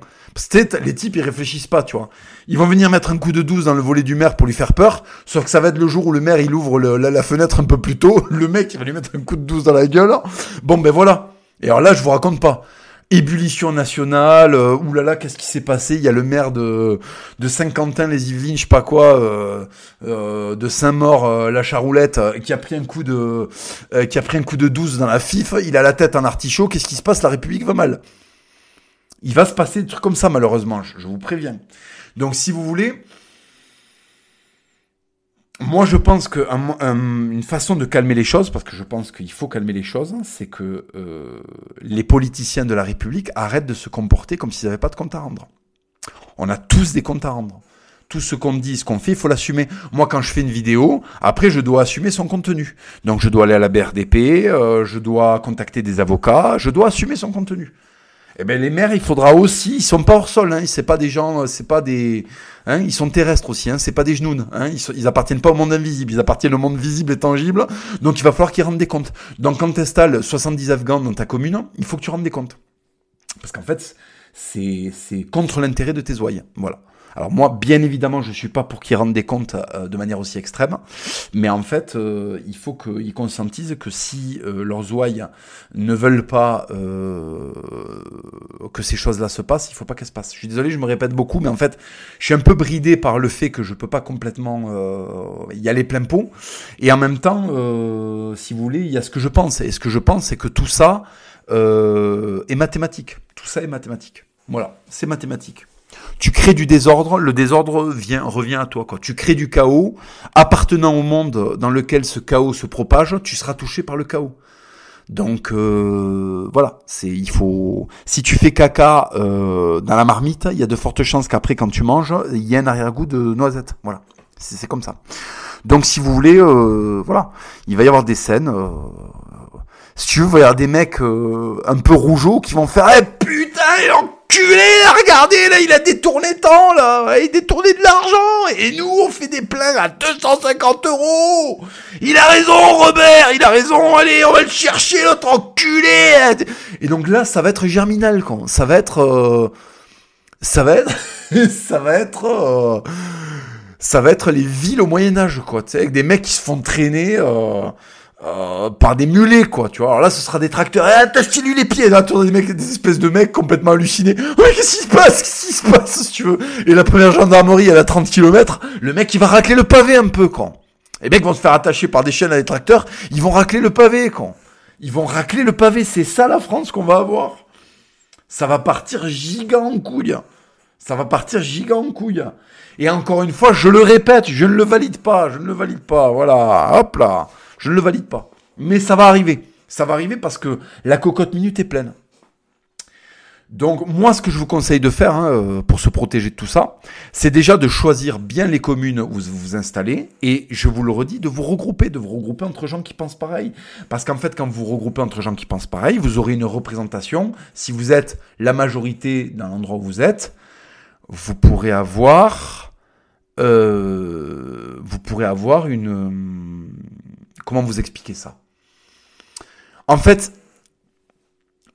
Les types, ils réfléchissent pas, tu vois. Ils vont venir mettre un coup de 12 dans le volet du maire pour lui faire peur. Sauf que ça va être le jour où le maire, il ouvre la, fenêtre un peu plus tôt. Le mec, il va lui mettre un coup de 12 dans la gueule. Bon, ben voilà. Et alors là, je vous raconte pas ébullition nationale, euh, oulala, qu'est-ce qui s'est passé? Il y a le maire de, de Saint-Quentin, les Yvelines, je sais pas quoi, euh, euh, de Saint-Maur, euh, la Charoulette, qui a pris un coup de, qui a pris un coup de 12 dans la FIF. Il a la tête en artichaut. Qu'est-ce qui se passe? La République va mal. Il va se passer des trucs comme ça, malheureusement. je vous préviens. Donc, si vous voulez, moi, je pense que une façon de calmer les choses, parce que je pense qu'il faut calmer les choses, c'est que euh, les politiciens de la République arrêtent de se comporter comme s'ils n'avaient pas de compte à rendre. On a tous des comptes à rendre. Tout ce qu'on dit, ce qu'on fait, il faut l'assumer. Moi, quand je fais une vidéo, après, je dois assumer son contenu. Donc, je dois aller à la BRDP, euh, je dois contacter des avocats, je dois assumer son contenu eh ben les maires, il faudra aussi, ils sont pas hors sol, hein, c'est pas des gens, c'est pas des, hein, ils sont terrestres aussi, hein, c'est pas des genoux, hein, ils, appartiennent pas au monde invisible, ils appartiennent au monde visible et tangible, donc il va falloir qu'ils rendent des comptes. Donc quand tu installes 70 Afghans dans ta commune, il faut que tu rendes des comptes, parce qu'en fait, c'est contre l'intérêt de tes ouailles, voilà. Alors moi, bien évidemment, je suis pas pour qu'ils rendent des comptes euh, de manière aussi extrême, mais en fait, euh, il faut qu'ils conscientisent que si euh, leurs ouailles ne veulent pas que ces choses-là se passent, il faut pas qu'elles se passent. Je suis désolé, je me répète beaucoup, mais en fait, je suis un peu bridé par le fait que je peux pas complètement y aller plein pot, et en même temps, si vous voulez, il y a ce que je pense, et ce que je pense, c'est que tout ça est mathématique. Tout ça est mathématique. Voilà, c'est mathématique. Tu crées du désordre, le désordre vient, revient à toi. Tu crées du chaos, appartenant au monde dans lequel ce chaos se propage, tu seras touché par le chaos. Donc euh, voilà, c'est il faut. Si tu fais caca euh, dans la marmite, il y a de fortes chances qu'après, quand tu manges, il y ait un arrière-goût de noisette. Voilà, c'est comme ça. Donc si vous voulez, euh, voilà, il va y avoir des scènes. Si tu veux, il va y avoir des mecs un peu rougeaux qui vont faire Eh putain, enculé, regardez, là, il a détourné tant, là, il a détourné de l'argent, et nous, on fait des pleins à 250 euros. Il a raison, Robert, il a raison, allez, on va le chercher, l'autre enculé. Et donc là, ça va être germinal, quoi. Ça va être... Euh, ça va être... ça va être... Euh, ça va être les villes au Moyen-Âge, quoi, tu sais, avec des mecs qui se font traîner... Euh, euh, par des mulets, quoi, tu vois. Alors là, ce sera des tracteurs. Eh, t'as lui les pieds, là, tour des mecs, des espèces de mecs complètement hallucinés. Ouais, qu'est-ce qui se passe? Qu'est-ce qui se passe, si tu veux? Et la première gendarmerie, elle a 30 km. Le mec, il va racler le pavé un peu, quoi. Les mecs vont se faire attacher par des chaînes à des tracteurs. Ils vont racler le pavé, quoi. Ils vont racler le pavé. C'est ça, la France, qu'on va avoir. Ça va partir gigant en couille. Ça va partir gigant en couille. Et encore une fois, je le répète, je ne le valide pas, je ne le valide pas. Voilà, hop là. Je ne le valide pas. Mais ça va arriver. Ça va arriver parce que la cocotte minute est pleine. Donc moi, ce que je vous conseille de faire hein, euh, pour se protéger de tout ça, c'est déjà de choisir bien les communes où vous vous installez et je vous le redis, de vous regrouper, de vous regrouper entre gens qui pensent pareil. Parce qu'en fait, quand vous vous regroupez entre gens qui pensent pareil, vous aurez une représentation. Si vous êtes la majorité dans l'endroit où vous êtes, vous pourrez avoir, euh, vous pourrez avoir une Comment vous expliquer ça? En fait,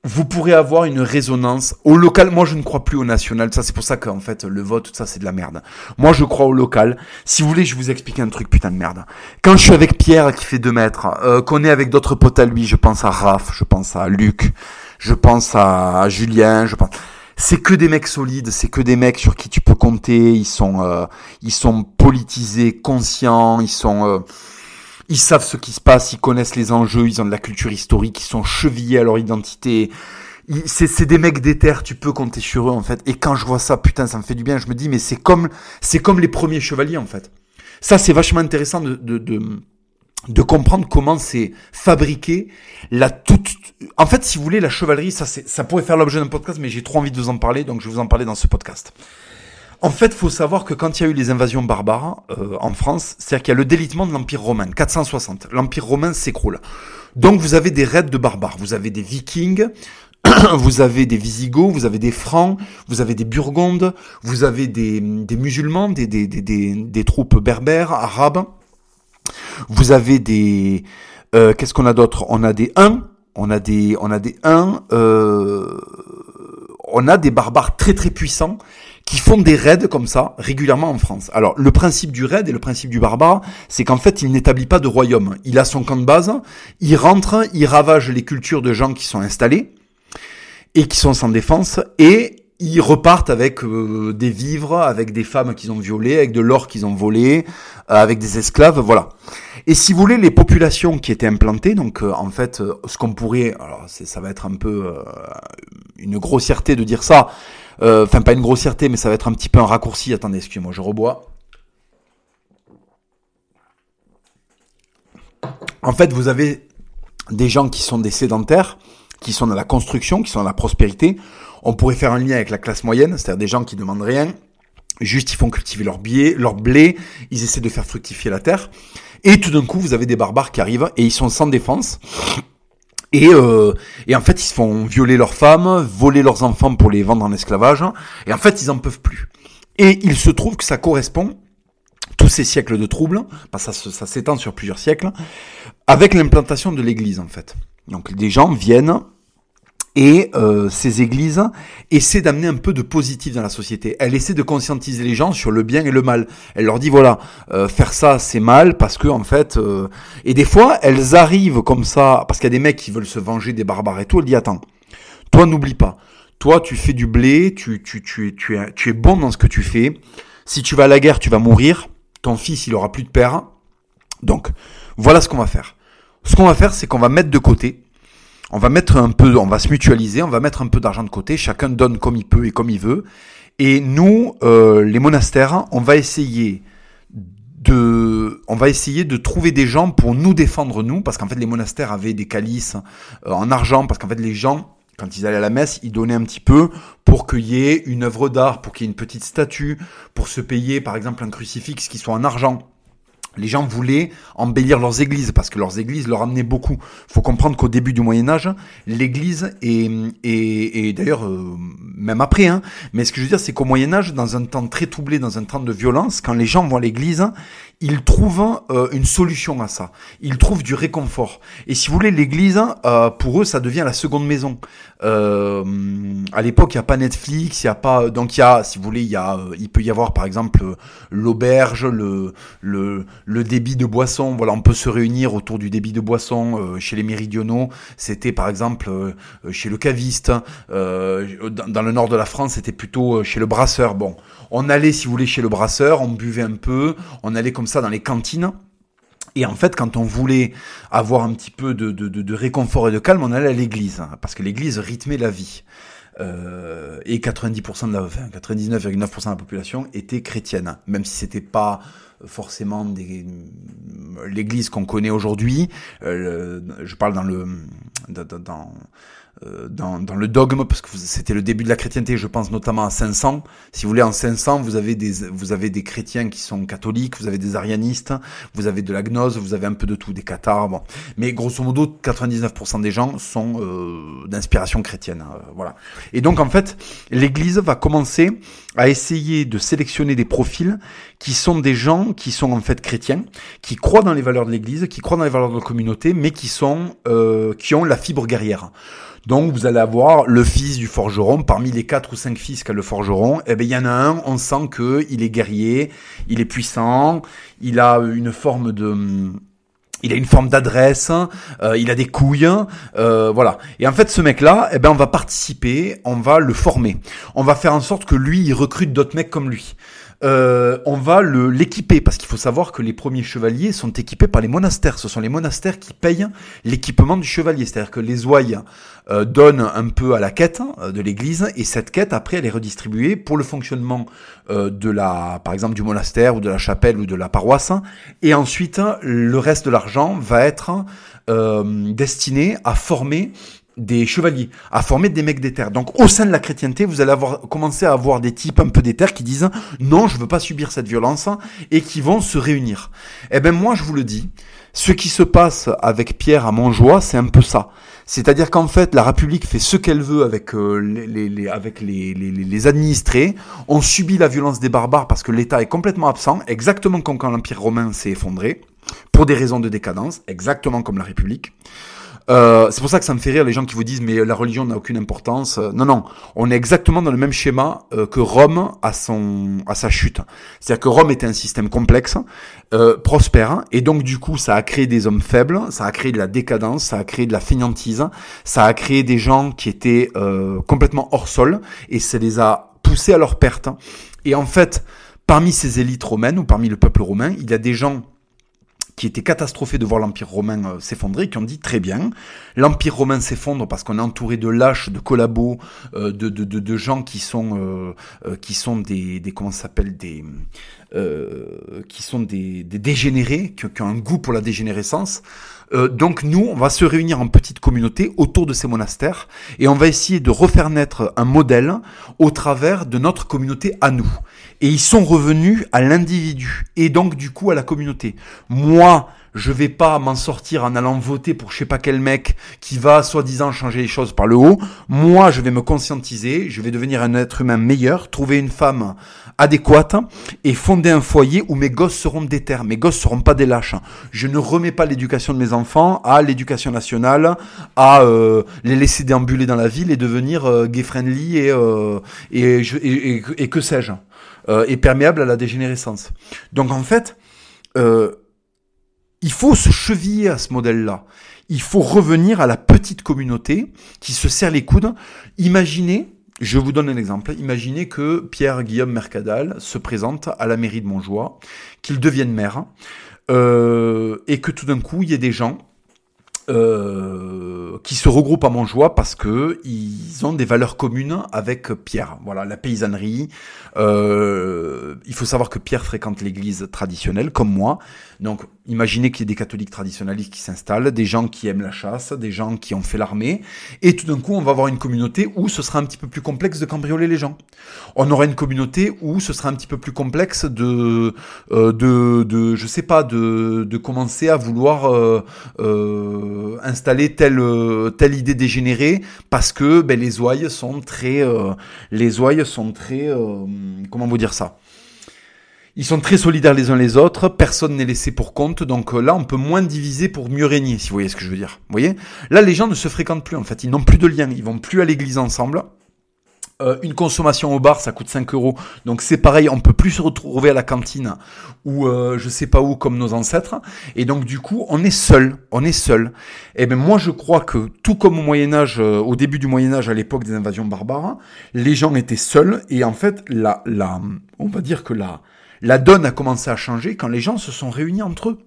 vous pourrez avoir une résonance au local. Moi, je ne crois plus au national. Ça, c'est pour ça qu'en fait, le vote, tout ça, c'est de la merde. Moi, je crois au local. Si vous voulez, je vous explique un truc, putain de merde. Quand je suis avec Pierre, qui fait 2 mètres, euh, qu'on est avec d'autres potes à lui, je pense à Raph, je pense à Luc, je pense à Julien, je pense c'est que des mecs solides, c'est que des mecs sur qui tu peux compter. Ils sont, euh, ils sont politisés, conscients, ils sont, euh, ils savent ce qui se passe, ils connaissent les enjeux, ils ont de la culture historique, ils sont chevillés à leur identité. C'est des mecs d'éther, tu peux compter sur eux en fait. Et quand je vois ça, putain, ça me fait du bien. Je me dis, mais c'est comme, c'est comme les premiers chevaliers en fait. Ça, c'est vachement intéressant de, de, de, de comprendre comment c'est fabriqué la toute. En fait, si vous voulez, la chevalerie, ça, ça pourrait faire l'objet d'un podcast, mais j'ai trop envie de vous en parler, donc je vais vous en parler dans ce podcast. En fait, faut savoir que quand il y a eu les invasions barbares euh, en France, c'est-à-dire qu'il y a le délitement de l'Empire romain, 460. L'Empire romain s'écroule. Donc vous avez des raids de barbares, vous avez des vikings, vous avez des Visigoths, vous avez des Francs, vous avez des Burgondes, vous avez des, musulmans, des, troupes berbères, arabes. Vous avez des... Euh, Qu'est-ce qu'on a d'autre? On a des Huns, on a des, on a des Huns, euh, on a des barbares très très puissants qui font des raids comme ça régulièrement en France. Alors le principe du raid et le principe du barbare, c'est qu'en fait il n'établit pas de royaume. Il a son camp de base, il rentre, il ravage les cultures de gens qui sont installés et qui sont sans défense et ils repartent avec euh, des vivres, avec des femmes qu'ils ont violées, avec de l'or qu'ils ont volé, euh, avec des esclaves, voilà. Et si vous voulez, les populations qui étaient implantées, donc euh, en fait, ce qu'on pourrait, alors ça va être un peu une grossièreté de dire ça, euh, enfin, pas une grossièreté, mais ça va être un petit peu un raccourci. Attendez, excusez-moi, je rebois. En fait, vous avez des gens qui sont des sédentaires, qui sont dans la construction, qui sont dans la prospérité. On pourrait faire un lien avec la classe moyenne, c'est-à-dire des gens qui demandent rien, juste ils font cultiver leur, biais, leur blé, ils essaient de faire fructifier la terre. Et tout d'un coup, vous avez des barbares qui arrivent et ils sont sans défense. Et, euh, et en fait, ils se font violer leurs femmes, voler leurs enfants pour les vendre en esclavage. Et en fait, ils en peuvent plus. Et il se trouve que ça correspond, tous ces siècles de troubles, parce ça, ça s'étend sur plusieurs siècles, avec l'implantation de l'Église, en fait. Donc, des gens viennent et euh, ces églises essaient d'amener un peu de positif dans la société. Elle essaie de conscientiser les gens sur le bien et le mal. Elle leur dit voilà, euh, faire ça c'est mal parce que en fait, euh, et des fois elles arrivent comme ça parce qu'il y a des mecs qui veulent se venger des barbares et tout. Elle dit attends, toi n'oublie pas, toi tu fais du blé, tu tu tu tu es tu es bon dans ce que tu fais. Si tu vas à la guerre, tu vas mourir. Ton fils il aura plus de père. Donc voilà ce qu'on va faire. Ce qu'on va faire, c'est qu'on va mettre de côté on va mettre un peu, on va se mutualiser, on va mettre un peu d'argent de côté, chacun donne comme il peut et comme il veut. Et nous, euh, les monastères, on va essayer de, on va essayer de trouver des gens pour nous défendre nous, parce qu'en fait les monastères avaient des calices euh, en argent, parce qu'en fait les gens, quand ils allaient à la messe, ils donnaient un petit peu pour qu'il y ait une œuvre d'art, pour qu'il y ait une petite statue, pour se payer par exemple un crucifix qui soit en argent les gens voulaient embellir leurs églises parce que leurs églises leur amenaient beaucoup. Faut comprendre qu'au début du Moyen Âge, l'église est, et d'ailleurs euh, même après, hein, mais ce que je veux dire, c'est qu'au Moyen Âge, dans un temps très troublé, dans un temps de violence, quand les gens vont à l'église, ils trouvent euh, une solution à ça. Ils trouvent du réconfort. Et si vous voulez, l'église, euh, pour eux, ça devient la seconde maison. Euh, à l'époque, il n'y a pas Netflix, il y a pas, donc il y a, si vous voulez, il y a, il peut y avoir par exemple l'auberge, le, le, le débit de boisson. Voilà, on peut se réunir autour du débit de boisson euh, chez les méridionaux. C'était par exemple euh, chez le caviste. Euh, dans, le nord de la France, c'était plutôt chez le brasseur. Bon, on allait, si vous voulez, chez le brasseur, on buvait un peu, on allait comme ça dans les cantines. Et en fait, quand on voulait avoir un petit peu de, réconfort et de calme, on allait à l'église, hein, parce que l'église rythmait la vie. Et 90% de la, enfin, 99,9% de la population était chrétienne, même si c'était pas forcément l'église qu'on connaît aujourd'hui. Euh, je parle dans le dans, dans, le dogme, parce que c'était le début de la chrétienté, je pense notamment à 500. Si vous voulez, en 500, vous avez des, vous avez des chrétiens qui sont catholiques, vous avez des arianistes, vous avez de la gnose, vous avez un peu de tout, des cathares, bon. Mais grosso modo, 99% des gens sont euh, d'inspiration chrétienne, euh, voilà. Et donc, en fait, l'Église va commencer à essayer de sélectionner des profils qui sont des gens qui sont en fait chrétiens, qui croient dans les valeurs de l'Église, qui croient dans les valeurs de la communauté, mais qui sont, euh, qui ont la fibre guerrière. Donc vous allez avoir le fils du forgeron, parmi les quatre ou cinq fils qu'a le forgeron, eh ben il y en a un, on sent que il est guerrier, il est puissant, il a une forme de il a une forme d'adresse, euh, il a des couilles, euh, voilà. Et en fait, ce mec-là, eh ben, on va participer, on va le former, on va faire en sorte que lui, il recrute d'autres mecs comme lui. Euh, on va l'équiper parce qu'il faut savoir que les premiers chevaliers sont équipés par les monastères. Ce sont les monastères qui payent l'équipement du chevalier. C'est-à-dire que les ouailles euh, donnent un peu à la quête euh, de l'Église et cette quête après elle est redistribuée pour le fonctionnement de la, par exemple du monastère ou de la chapelle ou de la paroisse. Et ensuite le reste de l'argent va être destiné à former des chevaliers, à former des mecs d'éther. Donc au sein de la chrétienté, vous allez avoir commencer à avoir des types un peu d'éther qui disent non, je veux pas subir cette violence et qui vont se réunir. Eh ben moi je vous le dis, ce qui se passe avec Pierre à Montjoie, c'est un peu ça. C'est-à-dire qu'en fait, la République fait ce qu'elle veut avec, euh, les, les, avec les, les, administrés. On subit la violence des barbares parce que l'État est complètement absent, exactement comme quand l'Empire romain s'est effondré, pour des raisons de décadence, exactement comme la République. Euh, c'est pour ça que ça me fait rire les gens qui vous disent mais la religion n'a aucune importance. Non, non, on est exactement dans le même schéma euh, que Rome à son à sa chute. C'est-à-dire que Rome était un système complexe, euh, prospère, et donc du coup ça a créé des hommes faibles, ça a créé de la décadence, ça a créé de la fainéantise, ça a créé des gens qui étaient euh, complètement hors sol, et ça les a poussés à leur perte. Et en fait, parmi ces élites romaines ou parmi le peuple romain, il y a des gens qui étaient catastrophés de voir l'Empire romain euh, s'effondrer, qui ont dit très bien, l'Empire romain s'effondre parce qu'on est entouré de lâches, de collabos, euh, de, gens qui sont, euh, qui sont des, des comment s'appelle, des, qui sont des, des dégénérés, qui, qui, ont un goût pour la dégénérescence. donc nous, on va se réunir en petite communauté autour de ces monastères et on va essayer de refaire naître un modèle au travers de notre communauté à nous et ils sont revenus à l'individu et donc du coup à la communauté. Moi, je vais pas m'en sortir en allant voter pour je sais pas quel mec qui va soi-disant changer les choses par le haut. Moi, je vais me conscientiser, je vais devenir un être humain meilleur, trouver une femme adéquate et fonder un foyer où mes gosses seront déter, mes gosses seront pas des lâches. Je ne remets pas l'éducation de mes enfants à l'éducation nationale, à euh, les laisser déambuler dans la ville et devenir euh, gay friendly et, euh, et, et, et, que sais-je, et perméable à la dégénérescence. Donc en fait, il faut se cheviller à ce modèle-là. Il faut revenir à la petite communauté qui se serre les coudes. Imaginez, je vous donne un exemple, imaginez que Pierre-Guillaume Mercadal se présente à la mairie de Montjoie, qu'il devienne maire, euh, et que tout d'un coup, il y ait des gens euh, qui se regroupent à Montjoie parce que ils ont des valeurs communes avec Pierre. Voilà, la paysannerie. Euh, il faut savoir que Pierre fréquente l'église traditionnelle, comme moi. Donc, imaginez qu'il y ait des catholiques traditionnalistes qui s'installent, des gens qui aiment la chasse, des gens qui ont fait l'armée, et tout d'un coup, on va avoir une communauté où ce sera un petit peu plus complexe de cambrioler les gens. On aura une communauté où ce sera un petit peu plus complexe de, euh, de, de, je sais pas, de, de commencer à vouloir euh, euh, installer telle, telle idée dégénérée, parce que ben, les ouailles sont très, euh, les ouailles sont très, euh, comment vous dire ça? Ils sont très solidaires les uns les autres, personne n'est laissé pour compte, donc euh, là on peut moins diviser pour mieux régner, si vous voyez ce que je veux dire. Voyez? Là les gens ne se fréquentent plus en fait, ils n'ont plus de lien, ils vont plus à l'église ensemble. Euh, une consommation au bar, ça coûte 5 euros. Donc c'est pareil, on peut plus se retrouver à la cantine ou euh, je sais pas où comme nos ancêtres. Et donc du coup, on est seul, on est seul. Et eh ben moi je crois que tout comme au Moyen Âge, euh, au début du Moyen Âge, à l'époque des invasions barbares, les gens étaient seuls et en fait la, la, on va dire que la, la donne a commencé à changer quand les gens se sont réunis entre eux.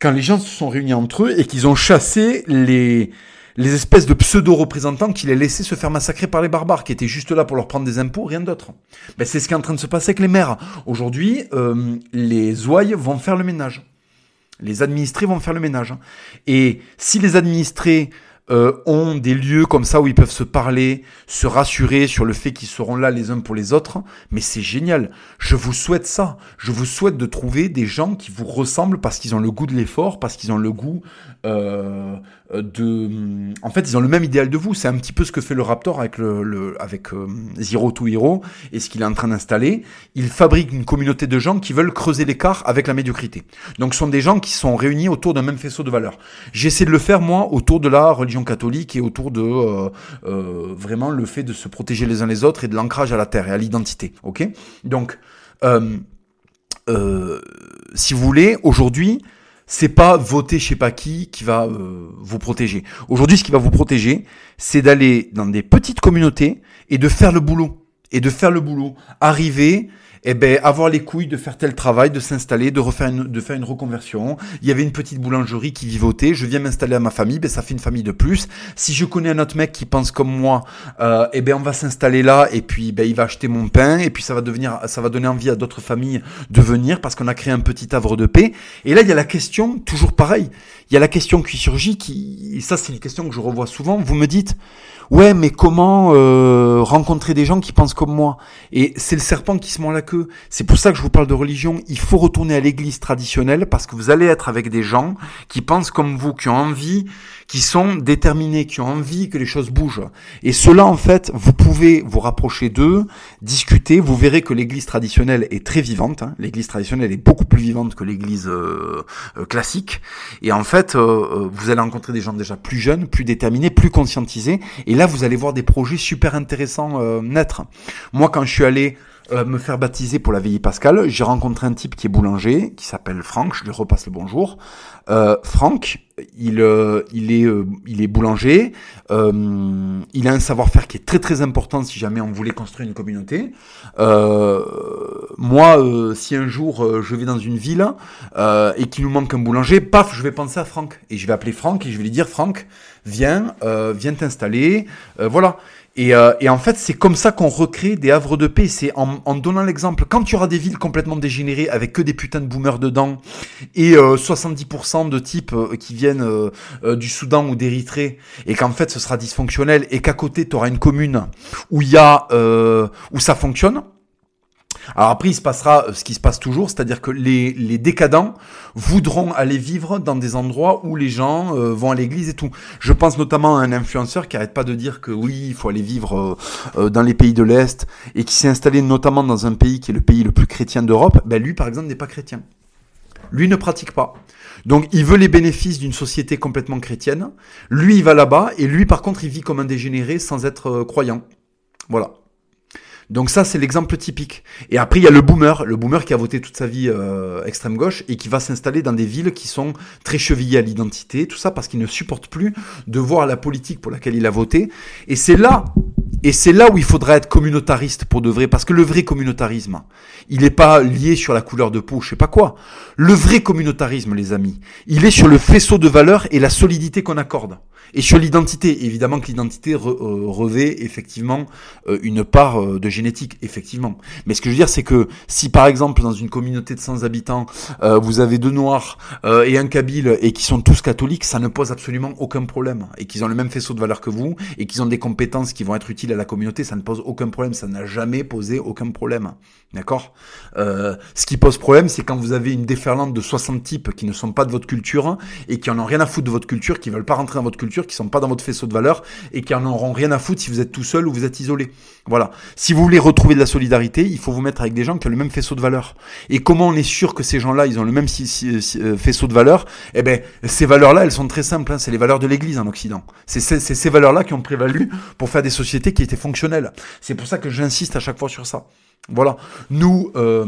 Quand les gens se sont réunis entre eux et qu'ils ont chassé les les espèces de pseudo-représentants qui les laissaient se faire massacrer par les barbares, qui étaient juste là pour leur prendre des impôts, rien d'autre. Ben, c'est ce qui est en train de se passer avec les maires. Aujourd'hui, euh, les ouailles vont faire le ménage. Les administrés vont faire le ménage. Et si les administrés euh, ont des lieux comme ça où ils peuvent se parler, se rassurer sur le fait qu'ils seront là les uns pour les autres. Mais c'est génial. Je vous souhaite ça. Je vous souhaite de trouver des gens qui vous ressemblent parce qu'ils ont le goût de l'effort, parce qu'ils ont le goût euh, de. En fait, ils ont le même idéal de vous. C'est un petit peu ce que fait le Raptor avec le, avec euh, Zero to Hero et ce qu'il est en train d'installer. Il fabrique une communauté de gens qui veulent creuser l'écart avec la médiocrité. Donc, ce sont des gens qui sont réunis autour d'un même faisceau de valeurs. J'essaie de le faire moi autour de la religion catholique et autour de euh, euh, vraiment le fait de se protéger les uns les autres et de l'ancrage à la terre et à l'identité. Ok? Donc, euh, si vous voulez, aujourd'hui, c'est pas voter je sais pas qui qui va vous protéger. Aujourd'hui, ce qui va vous protéger, c'est d'aller dans des petites communautés et de faire le boulot. Et de faire le boulot. Arriver, eh ben, avoir les couilles de faire tel travail, de s'installer, de refaire une, de faire une reconversion. Il y avait une petite boulangerie qui vivotait. Je viens m'installer à ma famille. Ben, ça fait une famille de plus. Si je connais un autre mec qui pense comme moi, euh, eh ben, on va s'installer là et puis, ben, il va acheter mon pain et puis ça va devenir, ça va donner envie à d'autres familles de venir parce qu'on a créé un petit havre de paix. Et là, il y a la question, toujours pareil. Il y a la question qui surgit qui, ça, c'est une question que je revois souvent. Vous me dites, ouais, mais comment euh, rencontrer des gens qui pensent comme moi? Et c'est le serpent qui se mord la queue. C'est pour ça que je vous parle de religion. Il faut retourner à l'église traditionnelle parce que vous allez être avec des gens qui pensent comme vous, qui ont envie, qui sont déterminés, qui ont envie que les choses bougent. Et cela, en fait, vous pouvez vous rapprocher d'eux, discuter. Vous verrez que l'église traditionnelle est très vivante. Hein. L'église traditionnelle est beaucoup plus vivante que l'église euh, euh, classique. Et en fait, vous allez rencontrer des gens déjà plus jeunes, plus déterminés, plus conscientisés. Et là, vous allez voir des projets super intéressants euh, naître. Moi, quand je suis allé euh, me faire baptiser pour la veillée pascale, j'ai rencontré un type qui est boulanger, qui s'appelle Franck, je lui repasse le bonjour. Euh, Franck, il, euh, il, est, il est boulanger, il a un savoir-faire qui est très très important si jamais on voulait construire une communauté. moi, si un jour je vais dans une ville et qu'il nous manque un boulanger, paf, je vais penser à Franck. Et je vais appeler Franck et je vais lui dire, Franck, viens, euh, viens t'installer, euh, voilà. Et, euh, et, en fait, c'est comme ça qu'on recrée des havres de paix. C'est en, en, donnant l'exemple. Quand tu auras des villes complètement dégénérées avec que des putains de boomers dedans et 70% de types qui viennent du Soudan ou d'Érythrée et qu'en fait ce sera dysfonctionnel et qu'à côté tu auras une commune où il y a où ça fonctionne, alors après, il se passera euh, ce qui se passe toujours, c'est-à-dire que les, les, décadents voudront aller vivre dans des endroits où les gens euh, vont à l'église et tout. Je pense notamment à un influenceur qui arrête pas de dire que oui, il faut aller vivre euh, dans les pays de l'Est et qui s'est installé notamment dans un pays qui est le pays le plus chrétien d'Europe. Ben lui, par exemple, n'est pas chrétien. Lui ne pratique pas. Donc il veut les bénéfices d'une société complètement chrétienne. Lui, il va là-bas et lui, par contre, il vit comme un dégénéré sans être croyant. Voilà. Donc ça, c'est l'exemple typique. Et après, il y a le boomer, le boomer qui a voté toute sa vie euh, extrême gauche et qui va s'installer dans des villes qui sont très chevillées à l'identité, tout ça parce qu'il ne supporte plus de voir la politique pour laquelle il a voté. Et c'est là, et c'est là où il faudra être communautariste pour de vrai, parce que le vrai communautarisme, il n'est pas lié sur la couleur de peau, je sais pas quoi. Le vrai communautarisme, les amis, il est sur le faisceau de valeurs et la solidité qu'on accorde. Et sur l'identité, évidemment que l'identité euh, revêt effectivement euh, une part euh, de génétique, effectivement. Mais ce que je veux dire, c'est que si par exemple dans une communauté de 100 habitants, vous avez deux noirs et un kabyle et qui sont tous catholiques, ça ne pose absolument aucun problème. Et qu'ils ont le même faisceau de valeurs que vous et qu'ils ont des compétences qui vont être utiles à la communauté, ça ne pose aucun problème. Ça n'a jamais posé aucun problème. D'accord? Ce qui pose problème, c'est quand vous avez une déferlante de 60 types qui ne sont pas de votre culture et qui en ont rien à foutre de votre culture, qui veulent pas rentrer dans votre culture culture, qui sont pas dans votre faisceau de valeurs et qui en auront rien à foutre si vous êtes tout seul ou vous êtes isolé. Voilà. Si vous voulez retrouver de la solidarité, il faut vous mettre avec des gens qui ont le même faisceau de valeurs. Et comment on est sûr que ces gens-là, ils ont le même euh, faisceau de valeurs? Eh ben, ces valeurs-là, elles sont très simples. Hein. C'est les valeurs de l'Église en Occident. C'est ces valeurs-là qui ont prévalu pour faire des sociétés qui étaient fonctionnelles. C'est pour ça que j'insiste à chaque fois sur ça. Voilà. Nous. Euh,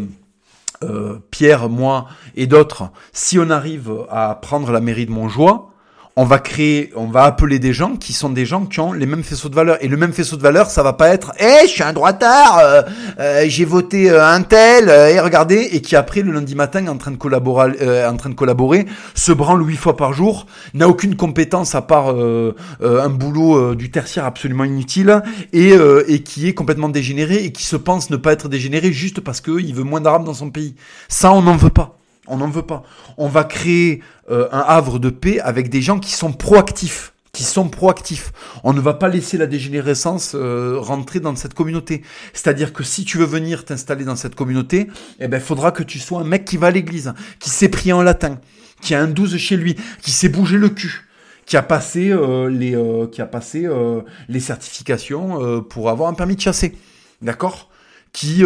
euh, Pierre, moi et d'autres, si on arrive à prendre la mairie de Montjoie, on va créer, on va appeler des gens qui sont des gens qui ont les mêmes faisceaux de valeur. Et le même faisceau de valeur, ça va pas être, eh, je suis un droitard, euh, euh, j'ai voté euh, un tel, et regardez, et qui après le lundi matin en train de collaborer, en train de collaborer, se branle huit fois par jour, n'a aucune compétence à part un boulot du tertiaire absolument inutile, et, et qui est complètement dégénéré et qui se pense ne pas être dégénéré juste parce qu'il veut moins d'arabes dans son pays. Ça, on n'en veut pas. On n'en veut pas. On va créer euh, un havre de paix avec des gens qui sont proactifs qui sont proactifs. On ne va pas laisser la dégénérescence euh, rentrer dans cette communauté. C'est-à-dire que si tu veux venir t'installer dans cette communauté, eh ben faudra que tu sois un mec qui va à l'église, qui s'est pris en latin, qui a un 12 chez lui, qui s'est bougé le cul, qui a passé euh, les qui a passé les certifications pour avoir un permis de chasser. D'accord? Qui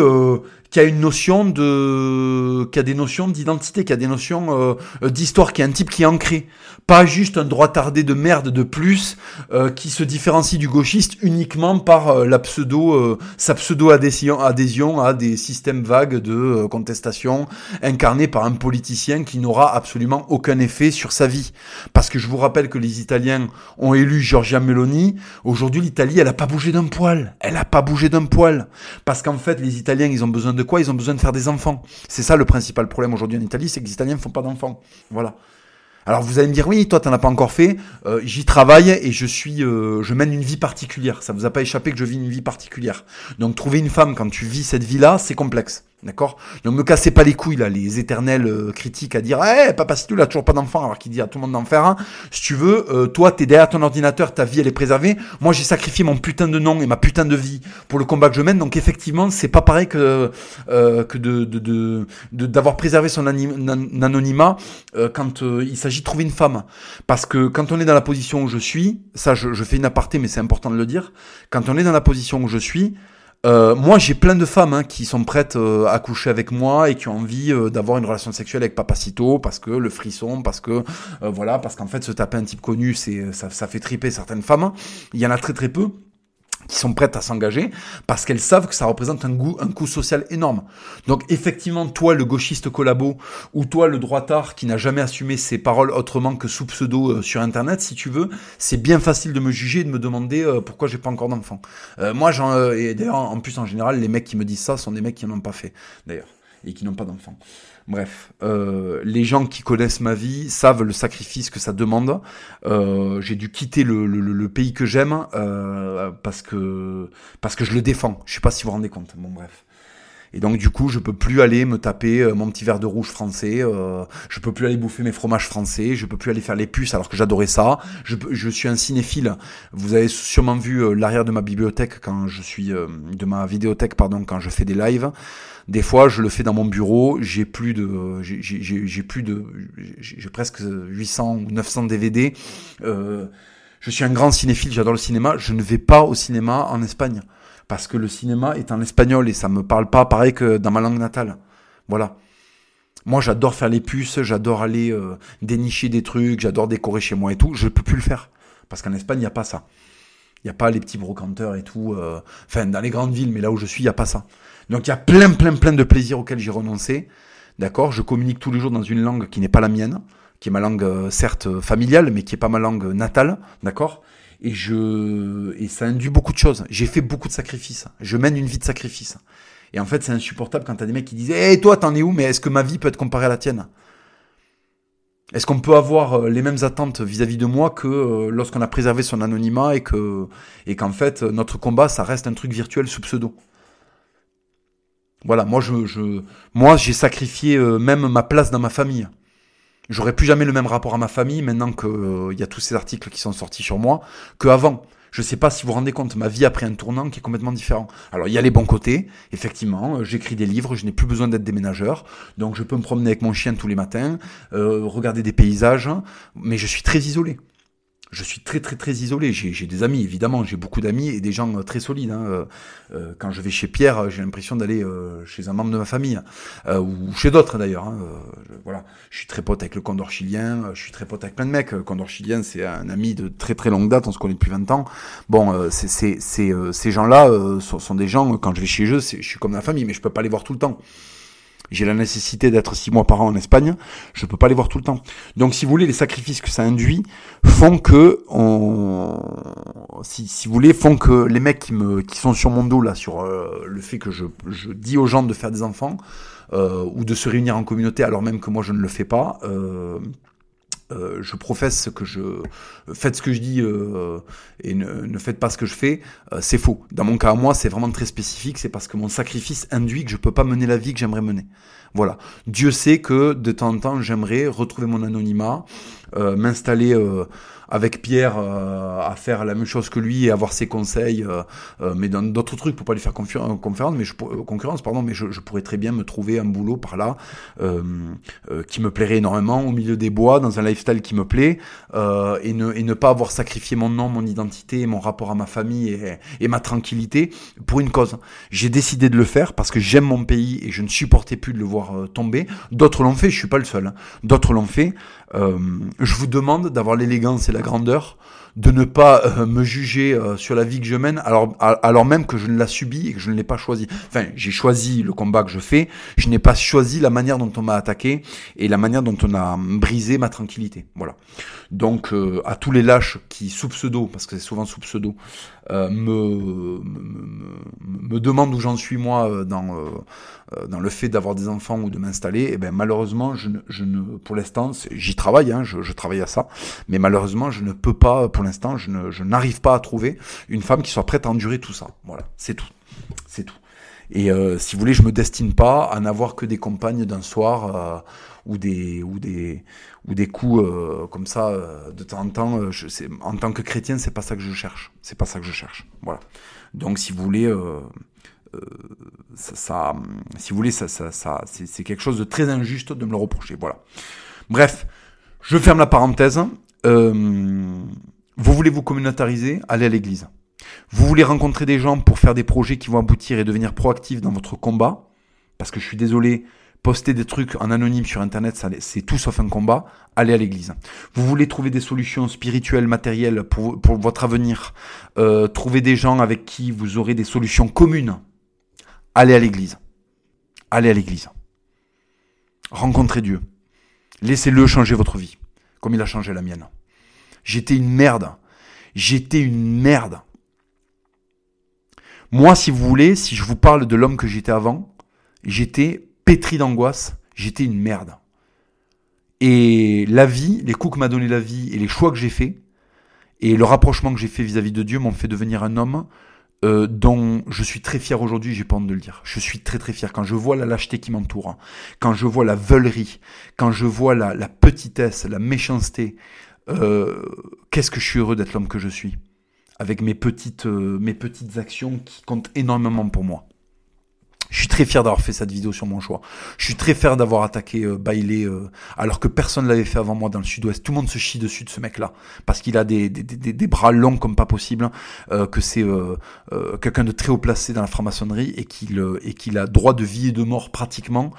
qui a une notion de, qui a des notions d'identité, qui a des notions euh, d'histoire, qui est un type qui est ancré, pas juste un droit tardé de merde de plus euh, qui se différencie du gauchiste uniquement par euh, la pseudo, sa pseudo adhésion, adhésion à des systèmes vagues de contestation incarnés par un politicien qui n'aura absolument aucun effet sur sa vie. Parce que je vous rappelle que les Italiens ont élu Giorgia Meloni. Aujourd'hui, l'Italie, elle a pas bougé d'un poil. Elle a pas bougé d'un poil. Parce qu'en fait, les Italiens, ils ont besoin de de quoi Ils ont besoin de faire des enfants. C'est ça le principal problème aujourd'hui en Italie, c'est que les Italiens ne font pas d'enfants. Voilà. Alors vous allez me dire oui, toi t'en as pas encore fait. Euh, j'y travaille et je suis, euh, je mène une vie particulière. Ça vous a pas échappé que je vis une vie particulière. Donc trouver une femme quand tu vis cette vie-là, c'est complexe. D'accord? Donc me cassez pas les couilles là, les éternels euh, critiques à dire Eh, papa si tu n'as toujours pas d'enfant alors qu'il dit à tout le monde d'en faire un. Si tu veux, euh, toi t'es derrière ton ordinateur, ta vie elle est préservée. Moi j'ai sacrifié mon putain de nom et ma putain de vie pour le combat que je mène. Donc effectivement c'est pas pareil que euh, que de d'avoir de, de, préservé son anonymat quand il s'agit de trouver une femme. Parce que quand on est dans la position où je suis, ça je, je fais une aparté mais c'est important de le dire. Quand on est dans la position où je suis, euh, moi, j'ai plein de femmes hein, qui sont prêtes euh, à coucher avec moi et qui ont envie euh, d'avoir une relation sexuelle avec Papacito parce que le frisson, parce que voilà, parce qu'en fait, se taper un type connu, c'est ça, ça fait triper certaines femmes. Il y en a très très peu qui sont prêtes à s'engager parce qu'elles savent que ça représente un, coût social énorme. Donc effectivement, toi le gauchiste collabo ou toi le droitard qui n'a jamais assumé ses paroles autrement que sous pseudo euh, sur internet, si tu veux, c'est bien facile de me juger et de me demander euh, pourquoi j'ai pas encore d'enfant. Euh, moi, j'en, et d'ailleurs en plus en général, les mecs qui me disent ça sont des mecs qui n'en ont pas fait d'ailleurs et qui n'ont pas d'enfant. Bref, euh, les gens qui connaissent ma vie savent le sacrifice que ça demande. Euh, j'ai dû quitter le, pays que j'aime euh, parce que parce que je le défends. Je sais pas si vous vous rendez compte. Bon bref. Et donc du coup, je peux plus aller me taper euh, mon petit verre de rouge français. Euh, je peux plus aller bouffer mes fromages français. Je peux plus aller faire les puces alors que j'adorais ça. Je, je suis un cinéphile. Vous avez sûrement vu euh, l'arrière de ma bibliothèque quand je suis de ma vidéothèque pardon quand je fais des lives. Des fois, je le fais dans mon bureau. J'ai plus de, j'ai plus de, j'ai presque 800 ou 900 DVD. Euh, je suis un grand cinéphile. J'adore le cinéma. Je ne vais pas au cinéma en Espagne parce que le cinéma est en espagnol et ça me parle pas pareil que dans ma langue natale. Voilà. Moi, j'adore faire les puces, j'adore aller euh, dénicher des trucs, j'adore décorer chez moi et tout. Je peux plus le faire parce qu'en Espagne, il n'y a pas ça. Il n'y a pas les petits brocanteurs et tout. Euh, enfin, dans les grandes villes, mais là où je suis, il n'y a pas ça. Donc il y a plein, plein, plein de plaisirs auxquels j'ai renoncé. D'accord? Je communique tous les jours dans une langue qui n'est pas la mienne, qui est ma langue euh, certes familiale, mais qui n'est pas ma langue natale. D'accord? Et je et ça induit beaucoup de choses. J'ai fait beaucoup de sacrifices. Je mène une vie de sacrifice. Et en fait, c'est insupportable quand t'as des mecs qui disent "Eh toi, t'en es où? Mais est-ce que ma vie peut être comparée à la tienne? Est-ce qu'on peut avoir euh, les mêmes attentes vis-à-vis de moi que euh, lorsqu'on a préservé son anonymat et que et qu'en fait notre combat, ça reste un truc virtuel sous pseudo? Voilà, moi je, je moi j'ai sacrifié euh, même ma place dans ma famille. J'aurais plus jamais le même rapport à ma famille maintenant qu'il euh, y a tous ces articles qui sont sortis sur moi qu'avant. Je sais pas si vous vous rendez compte, ma vie a pris un tournant qui est complètement différent. Alors il y a les bons côtés, effectivement, euh, j'écris des livres, je n'ai plus besoin d'être déménageur, donc je peux me promener avec mon chien tous les matins, regarder des paysages, mais je suis très isolé. Je suis très très très isolé. J'ai des amis, évidemment, j'ai beaucoup d'amis et des gens euh, très solides. Hein. Euh, euh, quand je vais chez Pierre, j'ai l'impression d'aller chez un membre de ma famille ou chez d'autres d'ailleurs. Hein. voilà, je suis très pote avec le Condor chilien, je suis très pote avec plein de mecs. Le Condor chilien, c'est un ami de très très longue date, on se connaît depuis 20 ans. Bon, c'est ces gens-là sont, sont, des gens quand je vais chez eux, je suis comme la famille, mais je peux pas les voir tout le temps j'ai la nécessité d'être six mois par an en Espagne, je peux pas les voir tout le temps. Donc, si vous voulez, les sacrifices que ça induit font que, on, si, si vous voulez, font que les mecs qui me, qui sont sur mon dos là, sur euh, le fait que je, je dis aux gens de faire des enfants euh, ou de se réunir en communauté alors même que moi je ne le fais pas. Euh, euh, je professe ce que je faites ce que je dis euh, et ne, ne, faites pas ce que je fais, euh, c'est faux. Dans mon cas à moi, c'est vraiment très spécifique, c'est parce que mon sacrifice induit que je peux pas mener la vie que j'aimerais mener. Voilà. Dieu sait que de temps en temps, j'aimerais retrouver mon anonymat, m'installer avec Pierre euh, à faire la même chose que lui et avoir ses conseils, euh, euh, mais dans d'autres trucs pour pas lui faire conférence, mais je, concurrence, pardon, mais je, je, pourrais très bien me trouver un boulot par là qui me plairait énormément au milieu des bois, dans un lifestyle qui me plaît, et, ne, et ne pas avoir sacrifié mon nom, mon identité, mon rapport à ma famille et, et ma tranquillité pour une cause. J'ai décidé de le faire parce que j'aime mon pays et je ne supportais plus de le voir tomber. D'autres l'ont fait, je suis pas le seul. Hein. D'autres l'ont fait. Je vous demande d'avoir l'élégance et la grandeur de ne pas euh, me juger euh, sur la vie que je mène, alors, alors même que je ne l'ai subi et que je ne l'ai pas choisi. Enfin, j'ai choisi le combat que je fais, je n'ai pas choisi la manière dont on m'a attaqué et la manière dont on a brisé ma tranquillité. Voilà. Donc, euh, à tous les lâches qui, sous pseudo, parce que c'est souvent sous pseudo, me, me, me, demandent où j'en suis moi dans, dans le fait d'avoir des enfants ou de m'installer, et eh ben malheureusement, je ne, je ne pour l'instant, j'y travaille, hein, je, je travaille à ça, mais malheureusement, je ne peux pas pour l'instant, je, n'arrive pas à trouver une femme qui soit prête à endurer tout ça. Voilà, c'est tout. C'est tout. Et euh, si vous voulez, je me destine pas à n'avoir que des compagnes d'un soir euh, ou des ou des ou des coups euh, comme ça de temps en temps. Je, en tant que chrétien, c'est pas ça que je cherche. C'est pas ça que je cherche. Voilà. Donc, si vous voulez, ça, si vous voulez, ça, ça, ça c'est quelque chose de très injuste de me le reprocher. Voilà. Bref, je ferme la parenthèse. Euh, vous voulez vous communautariser? Allez à l'église. Vous voulez rencontrer des gens pour faire des projets qui vont aboutir et devenir proactifs dans votre combat? Parce que je suis désolé, poster des trucs en anonyme sur Internet, c'est tout sauf un combat. Allez à l'église. Vous voulez trouver des solutions spirituelles, matérielles pour, votre avenir euh, Trouver des gens avec qui vous aurez des solutions communes Allez à l'église. Allez à l'église. Rencontrez Dieu. Laissez-le changer votre vie, comme il a changé la mienne. J'étais une merde. J'étais une merde. Moi, si vous voulez, si je vous parle de l'homme que j'étais avant, j'étais pétri d'angoisse, j'étais une merde. Et la vie, les coups que m'a donné la vie et les choix que j'ai faits, et le rapprochement que j'ai fait vis-à-vis de Dieu m'ont fait devenir un homme euh, dont je suis très fier aujourd'hui, j'ai pas honte de le dire. Je suis très très fier quand je vois la lâcheté qui m'entoure, hein. quand je vois la veulerie, quand je vois la, petitesse, la méchanceté, euh, qu'est-ce que je suis heureux d'être l'homme que je suis, avec mes petites, euh, mes petites actions qui comptent énormément pour moi. Je suis très fier d'avoir fait cette vidéo sur mon choix. Je suis très fier d'avoir attaqué euh, Bailey euh, alors que personne ne l'avait fait avant moi dans le sud-ouest. Tout le monde se chie dessus de ce mec-là parce qu'il a des, des, des, des, bras longs comme pas possible, euh, que c'est euh, quelqu'un de très haut placé dans la franc-maçonnerie et qu'il et qu'il a droit de vie et de mort pratiquement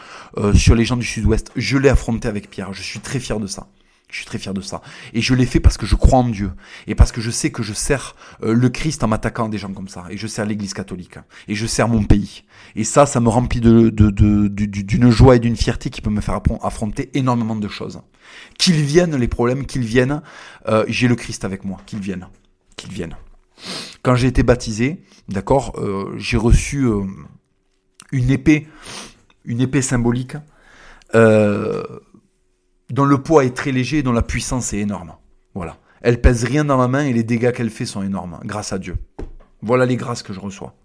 sur les gens du sud-ouest. Je l'ai affronté avec Pierre. Je suis très fier de ça. Je suis très fier de ça. Et je l'ai fait parce que je crois en Dieu. Et parce que je sais que je sers euh, le Christ en m'attaquant à des gens comme ça. Et je sers l'Église catholique. Et je sers mon pays. Et ça, ça me remplit de, d'une joie et d'une fierté qui peut me faire affronter énormément de choses. Qu'ils viennent les problèmes, qu'ils viennent, euh, j'ai le Christ avec moi. Qu'ils viennent. Qu'ils viennent. Quand j'ai été baptisé, d'accord, euh, j'ai reçu une épée, une épée symbolique. Euh, dont le poids est très léger et dont la puissance est énorme. Voilà. Elle pèse rien dans ma main et les dégâts qu'elle fait sont énormes, grâce à Dieu. Voilà les grâces que je reçois.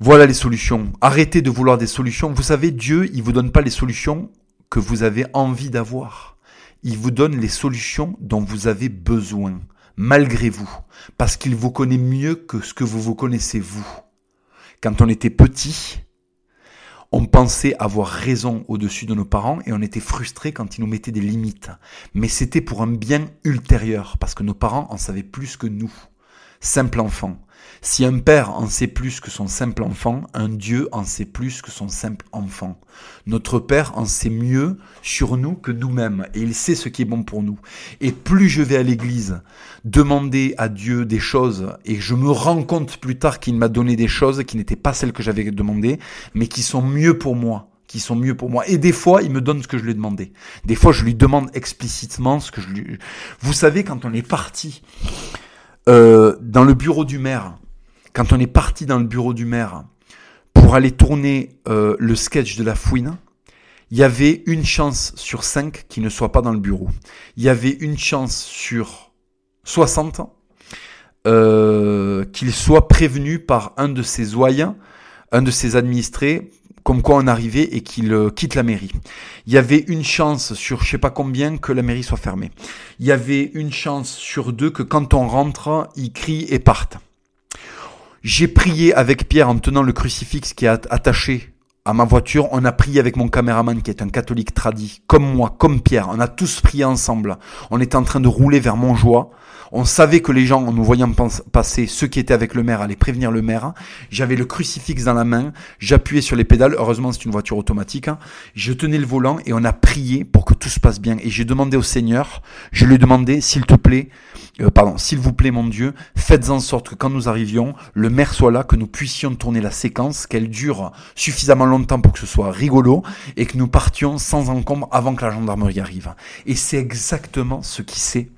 Voilà les solutions. Arrêtez de vouloir des solutions. Vous savez, Dieu, il vous donne pas les solutions que vous avez envie d'avoir. Il vous donne les solutions dont vous avez besoin, malgré vous, parce qu'il vous connaît mieux que ce que vous vous connaissez vous. Quand on était petit, On pensait avoir raison au-dessus de nos parents et on était frustrés quand ils nous mettaient des limites. Mais c'était pour un bien ultérieur, parce que nos parents en savaient plus que nous. Simple enfant. Si un père en sait plus que son simple enfant, un Dieu en sait plus que son simple enfant. Notre Père en sait mieux sur nous que nous-mêmes et il sait ce qui est bon pour nous. Et plus je vais à l'église demander à Dieu des choses et je me rends compte plus tard qu'il m'a donné des choses qui n'étaient pas celles que j'avais demandées, mais qui sont mieux pour moi qui sont mieux pour moi. Et des fois, il me donne ce que je lui ai demandé. Des fois, je lui demande explicitement ce que je lui... Vous savez, quand on est parti euh, dans le bureau du maire, quand on est parti dans le bureau du maire pour aller tourner euh, le sketch de la fouine, il y avait une chance sur cinq qu'il ne soit pas dans le bureau. Il y avait une chance sur 60 euh, qu'il soit prévenu par un de ses oyens, un de ses administrés, comme quoi on arrivait et qu'il euh, quitte la mairie. Il y avait une chance sur je sais pas combien que la mairie soit fermée. Il y avait une chance sur deux que quand on rentre, il crie et parte. J'ai prié avec Pierre en tenant le crucifix qui est attaché à ma voiture. On a prié avec mon caméraman qui est un catholique tradit, comme moi, comme Pierre. On a tous prié ensemble. On était en train de rouler vers Montjoie. On savait que les gens, en nous voyant passer, ceux qui étaient avec le maire allaient prévenir le maire. J'avais le crucifix dans la main, j'appuyais sur les pédales. Heureusement, c'est une voiture automatique. Je tenais le volant et on a prié pour que tout se passe bien. Et j'ai demandé au Seigneur, je lui ai demandé, s'il te plaît, euh, pardon, s'il vous plaît, mon Dieu, faites en sorte que quand nous arrivions, le maire soit là, que nous puissions tourner la séquence, qu'elle dure suffisamment longtemps pour que ce soit rigolo et que nous partions sans encombre avant que la gendarmerie arrive. Et c'est exactement ce qui s'est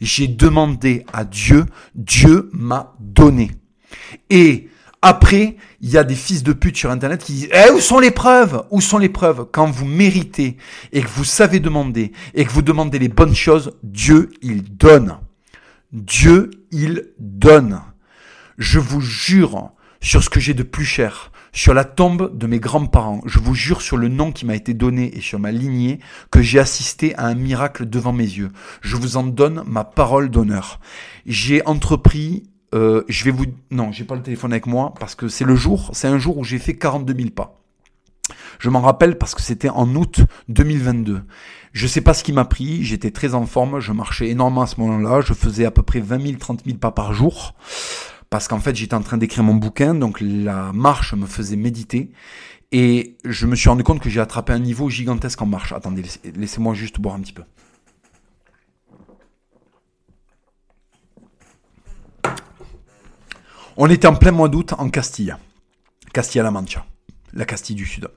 J'ai demandé à Dieu, Dieu m'a donné. Et après, il y a des fils de pute sur Internet qui disent eh, où sont les preuves? Où sont les preuves? Quand vous méritez et que vous savez demander et que vous demandez les bonnes choses, Dieu, il donne. Dieu, il donne. Je vous jure sur ce que j'ai de plus cher, sur la tombe de mes grands-parents. Je vous jure sur le nom qui m'a été donné et sur ma lignée que j'ai assisté à un miracle devant mes yeux. Je vous en donne ma parole d'honneur. J'ai entrepris euh, je vais vous... Non, j'ai pas le téléphone avec moi parce que c'est le jour, c'est un jour où j'ai fait 42 000 pas. Je m'en rappelle parce que c'était en août 2022. Je sais pas ce qui m'a pris, j'étais très en forme, je marchais énormément à ce moment-là, je faisais à peu près 20 000, 30 000 pas par jour parce qu'en fait j'étais en train d'écrire mon bouquin, donc la marche me faisait méditer. Et je me suis rendu compte que j'ai attrapé un niveau gigantesque en marche. Attendez, laissez-moi juste boire un petit peu. On était en plein mois d'août en Castille. Castilla-La Mancha, la Castille du Sud.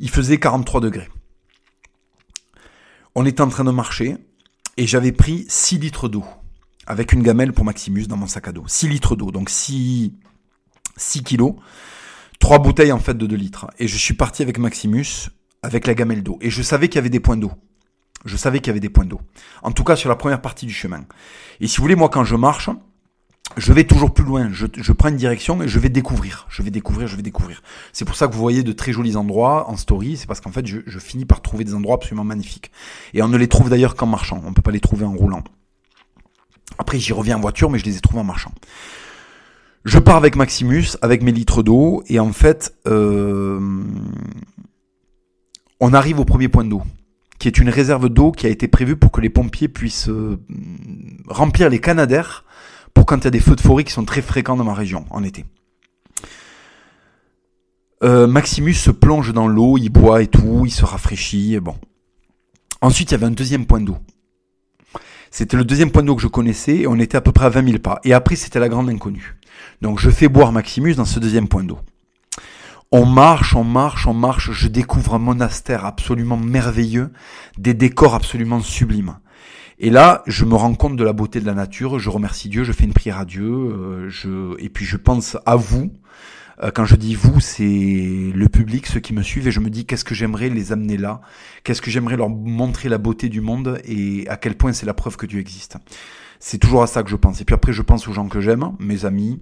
Il faisait 43 degrés. On était en train de marcher et j'avais pris 6 litres d'eau avec une gamelle pour Maximus dans mon sac à dos. 6 litres d'eau, donc 6, 6 kilos. 3 bouteilles en fait de 2 litres. Et je suis parti avec Maximus avec la gamelle d'eau. Et je savais qu'il y avait des points d'eau. Je savais qu'il y avait des points d'eau. En tout cas sur la première partie du chemin. Et si vous voulez, moi quand je marche, je vais toujours plus loin. Je, prends une direction et je vais découvrir. Je vais découvrir, je vais découvrir. C'est pour ça que vous voyez de très jolis endroits en story. C'est parce qu'en fait, je, je, finis par trouver des endroits absolument magnifiques. Et on ne les trouve d'ailleurs qu'en marchant. On ne peut pas les trouver en roulant. Après, j'y reviens en voiture, mais je les ai trouvés en marchant. Je pars avec Maximus, avec mes litres d'eau, et en fait, euh, on arrive au premier point d'eau, qui est une réserve d'eau qui a été prévue pour que les pompiers puissent euh, remplir les canadaires pour quand il y a des feux de forêt qui sont très fréquents dans ma région en été. Euh, Maximus se plonge dans l'eau, il boit et tout, il se rafraîchit, bon. Ensuite, il y avait un deuxième point d'eau. C'était le deuxième point d'eau que je connaissais, et on était à peu près à 20 000 pas. Et après, c'était la grande inconnue. Donc, je fais boire Maximus dans ce deuxième point d'eau. On marche, on marche, on marche, je découvre un monastère absolument merveilleux, des décors absolument sublimes. Et là, je me rends compte de la beauté de la nature, je remercie Dieu, je fais une prière à Dieu, euh, et puis je pense à vous. Euh, quand je dis vous, c'est le public, ceux qui me suivent, et je me dis qu'est-ce que j'aimerais les amener là, qu'est-ce que j'aimerais leur montrer la beauté du monde et à quel point c'est la preuve que Dieu existe. C'est toujours à ça que je pense. Et puis après, je pense aux gens que j'aime, mes amis,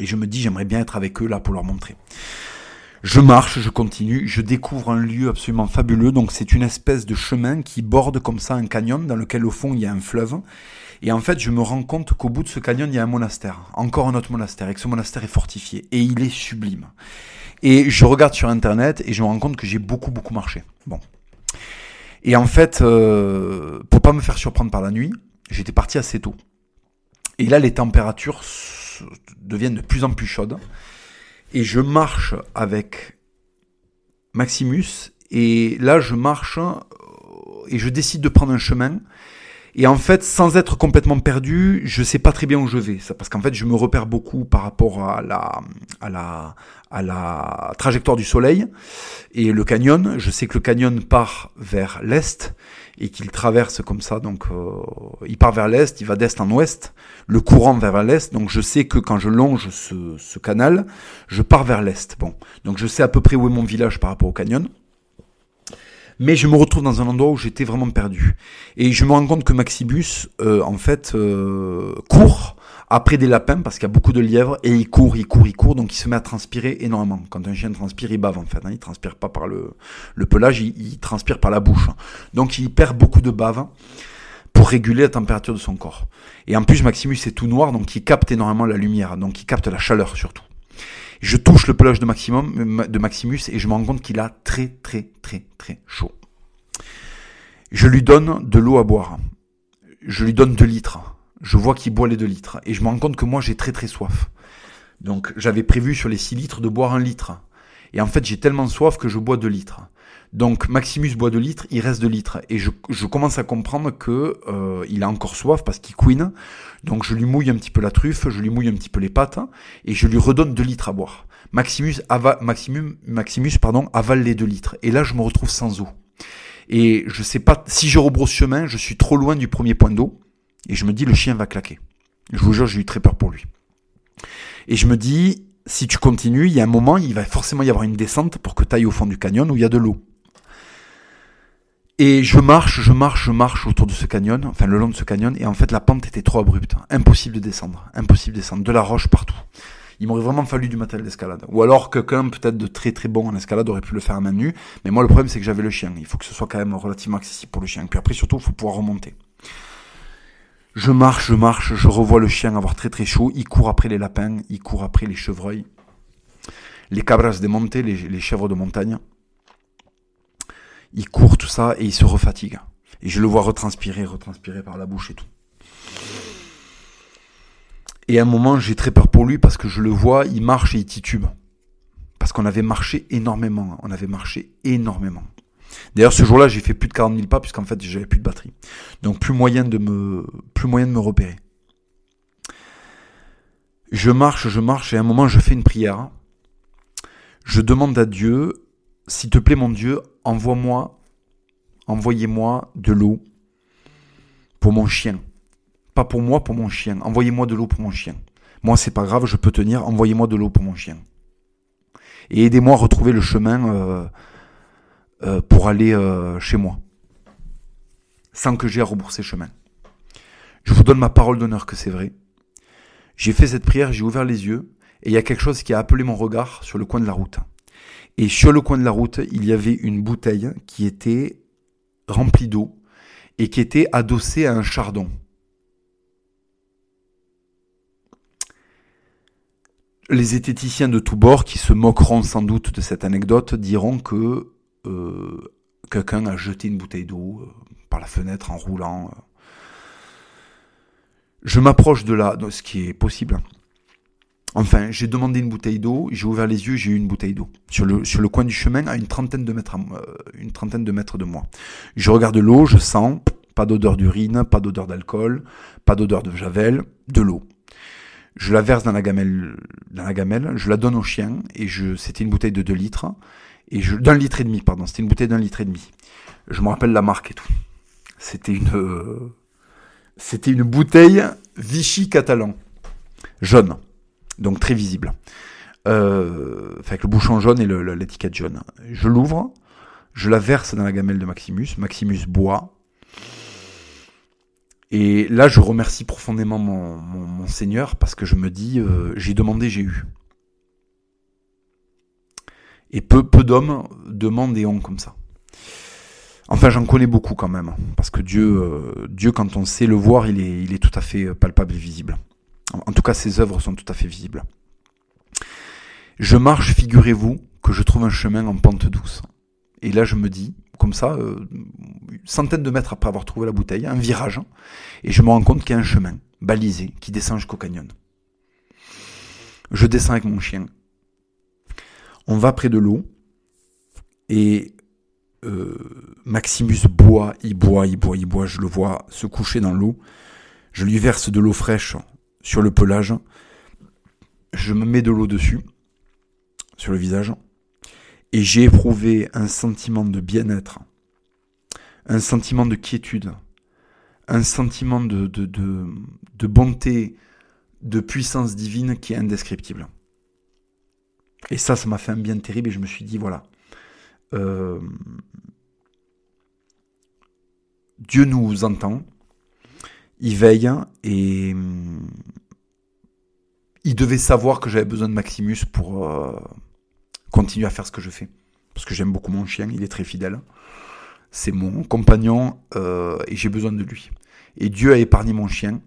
et je me dis j'aimerais bien être avec eux là pour leur montrer. Je marche, je continue, je découvre un lieu absolument fabuleux. Donc c'est une espèce de chemin qui borde comme ça un canyon dans lequel au fond il y a un fleuve. Et en fait, je me rends compte qu'au bout de ce canyon, il y a un monastère, encore un autre monastère, et que ce monastère est fortifié. Et il est sublime. Et je regarde sur Internet et je me rends compte que j'ai beaucoup, beaucoup marché. Bon. Et en fait, euh, pour pas me faire surprendre par la nuit, j'étais parti assez tôt. Et là, les températures deviennent de plus en plus chaudes. Et je marche avec Maximus. Et là, je marche euh, et je décide de prendre un chemin et en fait, sans être complètement perdu, je sais pas très bien où je vais. Ça, parce qu'en fait, je me repère beaucoup par rapport à la, à la, à la trajectoire du soleil et le canyon. Je sais que le canyon part vers l'est et qu'il traverse comme ça. Donc, euh, il part vers l'est, il va d'est en ouest, le courant vers l'est. Donc, je sais que quand je longe ce, ce canal, je pars vers l'est. Bon, donc je sais à peu près où est mon village par rapport au canyon mais je me retrouve dans un endroit où j'étais vraiment perdu. Et je me rends compte que Maxibus, euh, en fait, euh, court après des lapins parce qu'il y a beaucoup de lièvres et il court, il court, il court, donc il se met à transpirer énormément. Quand un chien transpire, il bave en fait. Hein. Il transpire pas par le, pelage, il transpire par la bouche. Donc il perd beaucoup de bave pour réguler la température de son corps. Et en plus, Maximus est tout noir, donc il capte énormément la lumière, donc il capte la chaleur surtout. Je touche le pelage de, Maximus et je me rends compte qu'il a très très très très chaud. Je lui donne de l'eau à boire. Je lui donne 2 litres. Je vois qu'il boit les 2 litres. Et je me rends compte que moi j'ai très très soif. Donc j'avais prévu sur les 6 litres de boire un litre. Et en fait j'ai tellement soif que je bois 2 litres. Donc Maximus boit 2 litres, il reste 2 litres. Et je, commence à comprendre que euh, il a encore soif parce qu'il couine. Donc je lui mouille un petit peu la truffe, je lui mouille un petit peu les pattes et je lui redonne 2 litres à boire. Maximus, ava, Maximus, Maximus pardon, avale les 2 litres. Et là je me retrouve sans eau. Et je sais pas, si je rebrousse chemin, je suis trop loin du premier point d'eau. Et je me dis, le chien va claquer. Je vous jure, j'ai eu très peur pour lui. Et je me dis, si tu continues, il y a un moment, il va forcément y avoir une descente pour que tu ailles au fond du canyon où il y a de l'eau. Et je marche, je marche, je marche autour de ce canyon, enfin le long de ce canyon, et en fait la pente était trop abrupte, impossible de descendre, impossible de descendre, de la roche partout. Il m'aurait vraiment fallu du matériel d'escalade. Ou alors quelqu'un peut-être de très très bon en escalade aurait pu le faire à main nue, mais moi le problème c'est que j'avais le chien, il faut que ce soit quand même relativement accessible pour le chien. Puis après surtout il faut pouvoir remonter. Je marche, je marche, je revois le chien avoir très très chaud, il court après les lapins, il court après les chevreuils, les cabras démontées, les, les chèvres de montagne il court tout ça et il se refatigue. Et je le vois retranspirer, retranspirer par la bouche et tout. Et à un moment, j'ai très peur pour lui parce que je le vois, il marche et il titube. Parce qu'on avait marché énormément. On avait marché énormément. D'ailleurs, ce jour-là, j'ai fait plus de 40 000 pas puisqu'en fait, j'avais plus de batterie. Donc, plus moyen de me, plus moyen de me repérer. Je marche, je marche et à un moment, je fais une prière. Je demande à Dieu s'il te plaît, mon Dieu, envoie-moi, envoyez-moi de l'eau pour mon chien. Pas pour moi, pour mon chien. Envoyez-moi de l'eau pour mon chien. Moi, c'est pas grave, je peux tenir. Envoyez-moi de l'eau pour mon chien. Et aidez-moi à retrouver le chemin euh, euh, pour aller euh, chez moi. Sans que j'aie à rebourser chemin. Je vous donne ma parole d'honneur que c'est vrai. J'ai fait cette prière, j'ai ouvert les yeux, et il y a quelque chose qui a appelé mon regard sur le coin de la route. Et sur le coin de la route, il y avait une bouteille qui était remplie d'eau et qui était adossée à un chardon. Les esthéticiens de tous bords, qui se moqueront sans doute de cette anecdote, diront que euh, quelqu'un a jeté une bouteille d'eau euh, par la fenêtre en roulant. Je m'approche de là, ce qui est possible. Enfin, j'ai demandé une bouteille d'eau, j'ai ouvert les yeux, j'ai eu une bouteille d'eau. Sur le, sur le coin du chemin, à une trentaine de mètres, euh, une trentaine de mètres de moi. Je regarde l'eau, je sens, pas d'odeur d'urine, pas d'odeur d'alcool, pas d'odeur de javel, de l'eau. Je la verse dans la gamelle, dans la gamelle, je la donne au chien, et je, c'était une bouteille de 2 litres, et je, d'un litre et demi, pardon, c'était une bouteille d'un litre et demi. Je me rappelle la marque et tout. C'était une, euh, c'était une bouteille Vichy catalan, jaune donc très visible. Euh, avec le bouchon jaune et l'étiquette jaune. Je l'ouvre, je la verse dans la gamelle de Maximus. Maximus boit. Et là, je remercie profondément mon, Seigneur parce que je me dis, euh, j'ai demandé, j'ai eu. Et peu, peu d'hommes demandent et ont comme ça. Enfin, j'en connais beaucoup quand même, parce que Dieu, euh, Dieu, quand on sait le voir, il est, il est tout à fait palpable et visible. En tout cas, ses œuvres sont tout à fait visibles. Je marche, figurez-vous, que je trouve un chemin en pente douce. Et là, je me dis, comme ça, euh, centaine de mètres après avoir trouvé la bouteille, un virage, et je me rends compte qu'il y a un chemin balisé qui descend jusqu'au canyon. Je descends avec mon chien. On va près de l'eau, et euh, Maximus boit, il boit, il boit, il boit, je le vois se coucher dans l'eau. Je lui verse de l'eau fraîche sur le pelage. Je me mets de l'eau dessus, sur le visage et j'ai éprouvé un sentiment de bien-être, un sentiment de quiétude, un sentiment de, de, de, bonté, de puissance divine qui est indescriptible. Et ça, ça m'a fait un bien terrible et je me suis dit, voilà, euh, Dieu nous entend, il veille et il devait savoir que j'avais besoin de Maximus pour, euh, continuer à faire ce que je fais. Parce que j'aime beaucoup mon chien, il est très fidèle. C'est mon compagnon euh, et j'ai besoin de lui. Et Dieu a épargné mon chien,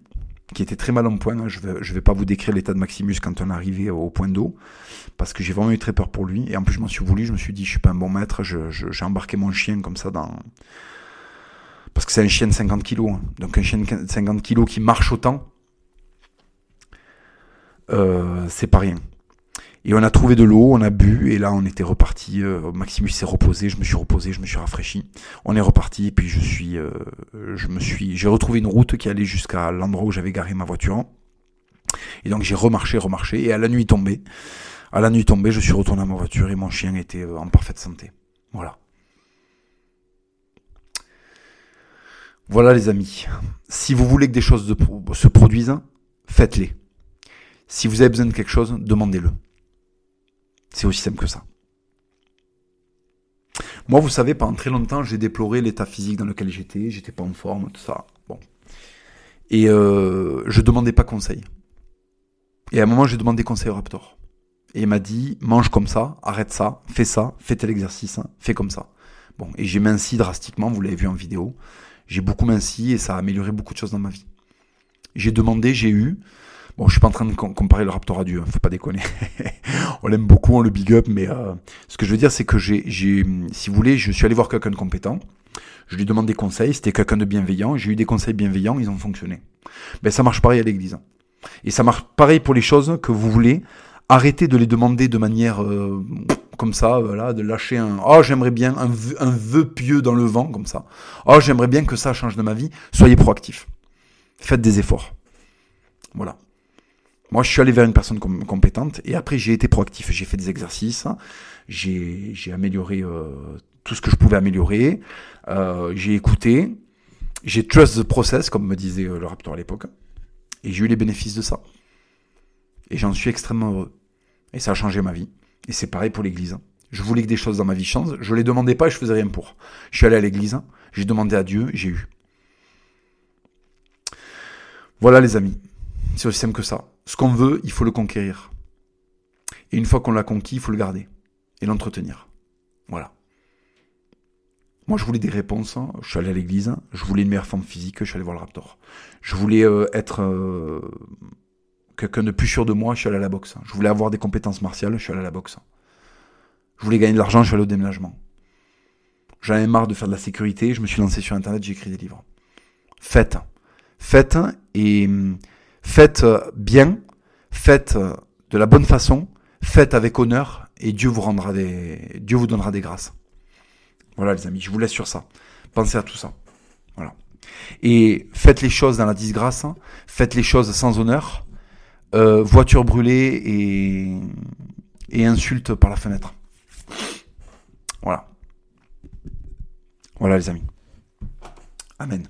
qui était très mal en point. Je ne vais, vais pas vous décrire l'état de Maximus quand on est arrivé au point d'eau, parce que j'ai vraiment eu très peur pour lui. Et en plus, je m'en suis voulu, je me suis dit, je suis pas un bon maître, j'ai embarqué mon chien comme ça dans... Parce que c'est un chien de 50 kilos. Hein. Donc un chien de 50 kilos qui marche autant, euh, c'est pas rien. Et on a trouvé de l'eau, on a bu, et là on était reparti. Euh, Maximus s'est reposé, je me suis reposé, je me suis rafraîchi. On est reparti, et puis je suis, euh, je me suis, j'ai retrouvé une route qui allait jusqu'à l'endroit où j'avais garé ma voiture. Et donc j'ai remarché, remarché, et à la nuit tombée, à la nuit tombée, je suis retourné à ma voiture et mon chien était en parfaite santé. Voilà. Voilà les amis. Si vous voulez que des choses se produisent, faites-les. Si vous avez besoin de quelque chose, demandez-le. C'est aussi simple que ça. Moi, vous savez, pendant très longtemps, j'ai déploré l'état physique dans lequel j'étais, j'étais pas en forme, tout ça. Bon. Et euh, je demandais pas conseil. Et à un moment, j'ai demandé conseil au Raptor. Et il m'a dit, mange comme ça, arrête ça, fais ça, fais tel exercice, fais comme ça. Bon, et j'ai minci drastiquement, vous l'avez vu en vidéo. J'ai beaucoup minci et ça a amélioré beaucoup de choses dans ma vie. J'ai demandé, j'ai eu. Bon, je suis pas en train de comparer le Raptor à Dieu, hein, faut pas déconner. on l'aime beaucoup, on le big up, mais euh, ce que je veux dire, c'est que j'ai, si vous voulez, je suis allé voir quelqu'un de compétent. Je lui demande des conseils, c'était quelqu'un de bienveillant. J'ai eu des conseils bienveillants, ils ont fonctionné. Ben ça marche pareil à l'église. Et ça marche pareil pour les choses que vous voulez. Arrêtez de les demander de manière euh, comme ça, voilà, de lâcher un oh j'aimerais bien un vœu, pieux dans le vent comme ça. Oh j'aimerais bien que ça change de ma vie. Soyez proactif. Faites des efforts. Voilà. Moi, je suis allé vers une personne compétente et après, j'ai été proactif. J'ai fait des exercices, j'ai amélioré euh, tout ce que je pouvais améliorer, euh, j'ai écouté, j'ai trust the process, comme me disait euh, le Raptor à l'époque, et j'ai eu les bénéfices de ça. Et j'en suis extrêmement heureux. Et ça a changé ma vie. Et c'est pareil pour l'église. Je voulais que des choses dans ma vie changent. Je les demandais pas et je faisais rien pour. Je suis allé à l'église, j'ai demandé à Dieu, j'ai eu. Voilà les amis. C'est aussi simple que ça. Ce qu'on veut, il faut le conquérir. Et une fois qu'on l'a conquis, il faut le garder et l'entretenir. Voilà. Moi, je voulais des réponses. Hein. Je suis allé à l'église. Je voulais une meilleure forme physique. Je suis allé voir le Raptor. Je voulais euh, être euh, quelqu'un de plus sûr de moi. Je suis allé à la boxe. Je voulais avoir des compétences martiales. Je suis allé à la boxe. Je voulais gagner de l'argent. Je suis allé au déménagement. J'en marre de faire de la sécurité. Je me suis lancé sur Internet. J'ai écrit des livres. Faites. Faites et Faites euh, bien, faites de la bonne façon, faites avec honneur et Dieu vous rendra des, Dieu vous donnera des grâces. Voilà les amis, je vous laisse sur ça. Pensez à tout ça. Voilà. Et faites les choses dans la disgrâce, faites les choses sans honneur, euh, voiture brûlée et, et insulte par la fenêtre. Voilà. Voilà les amis. Amen.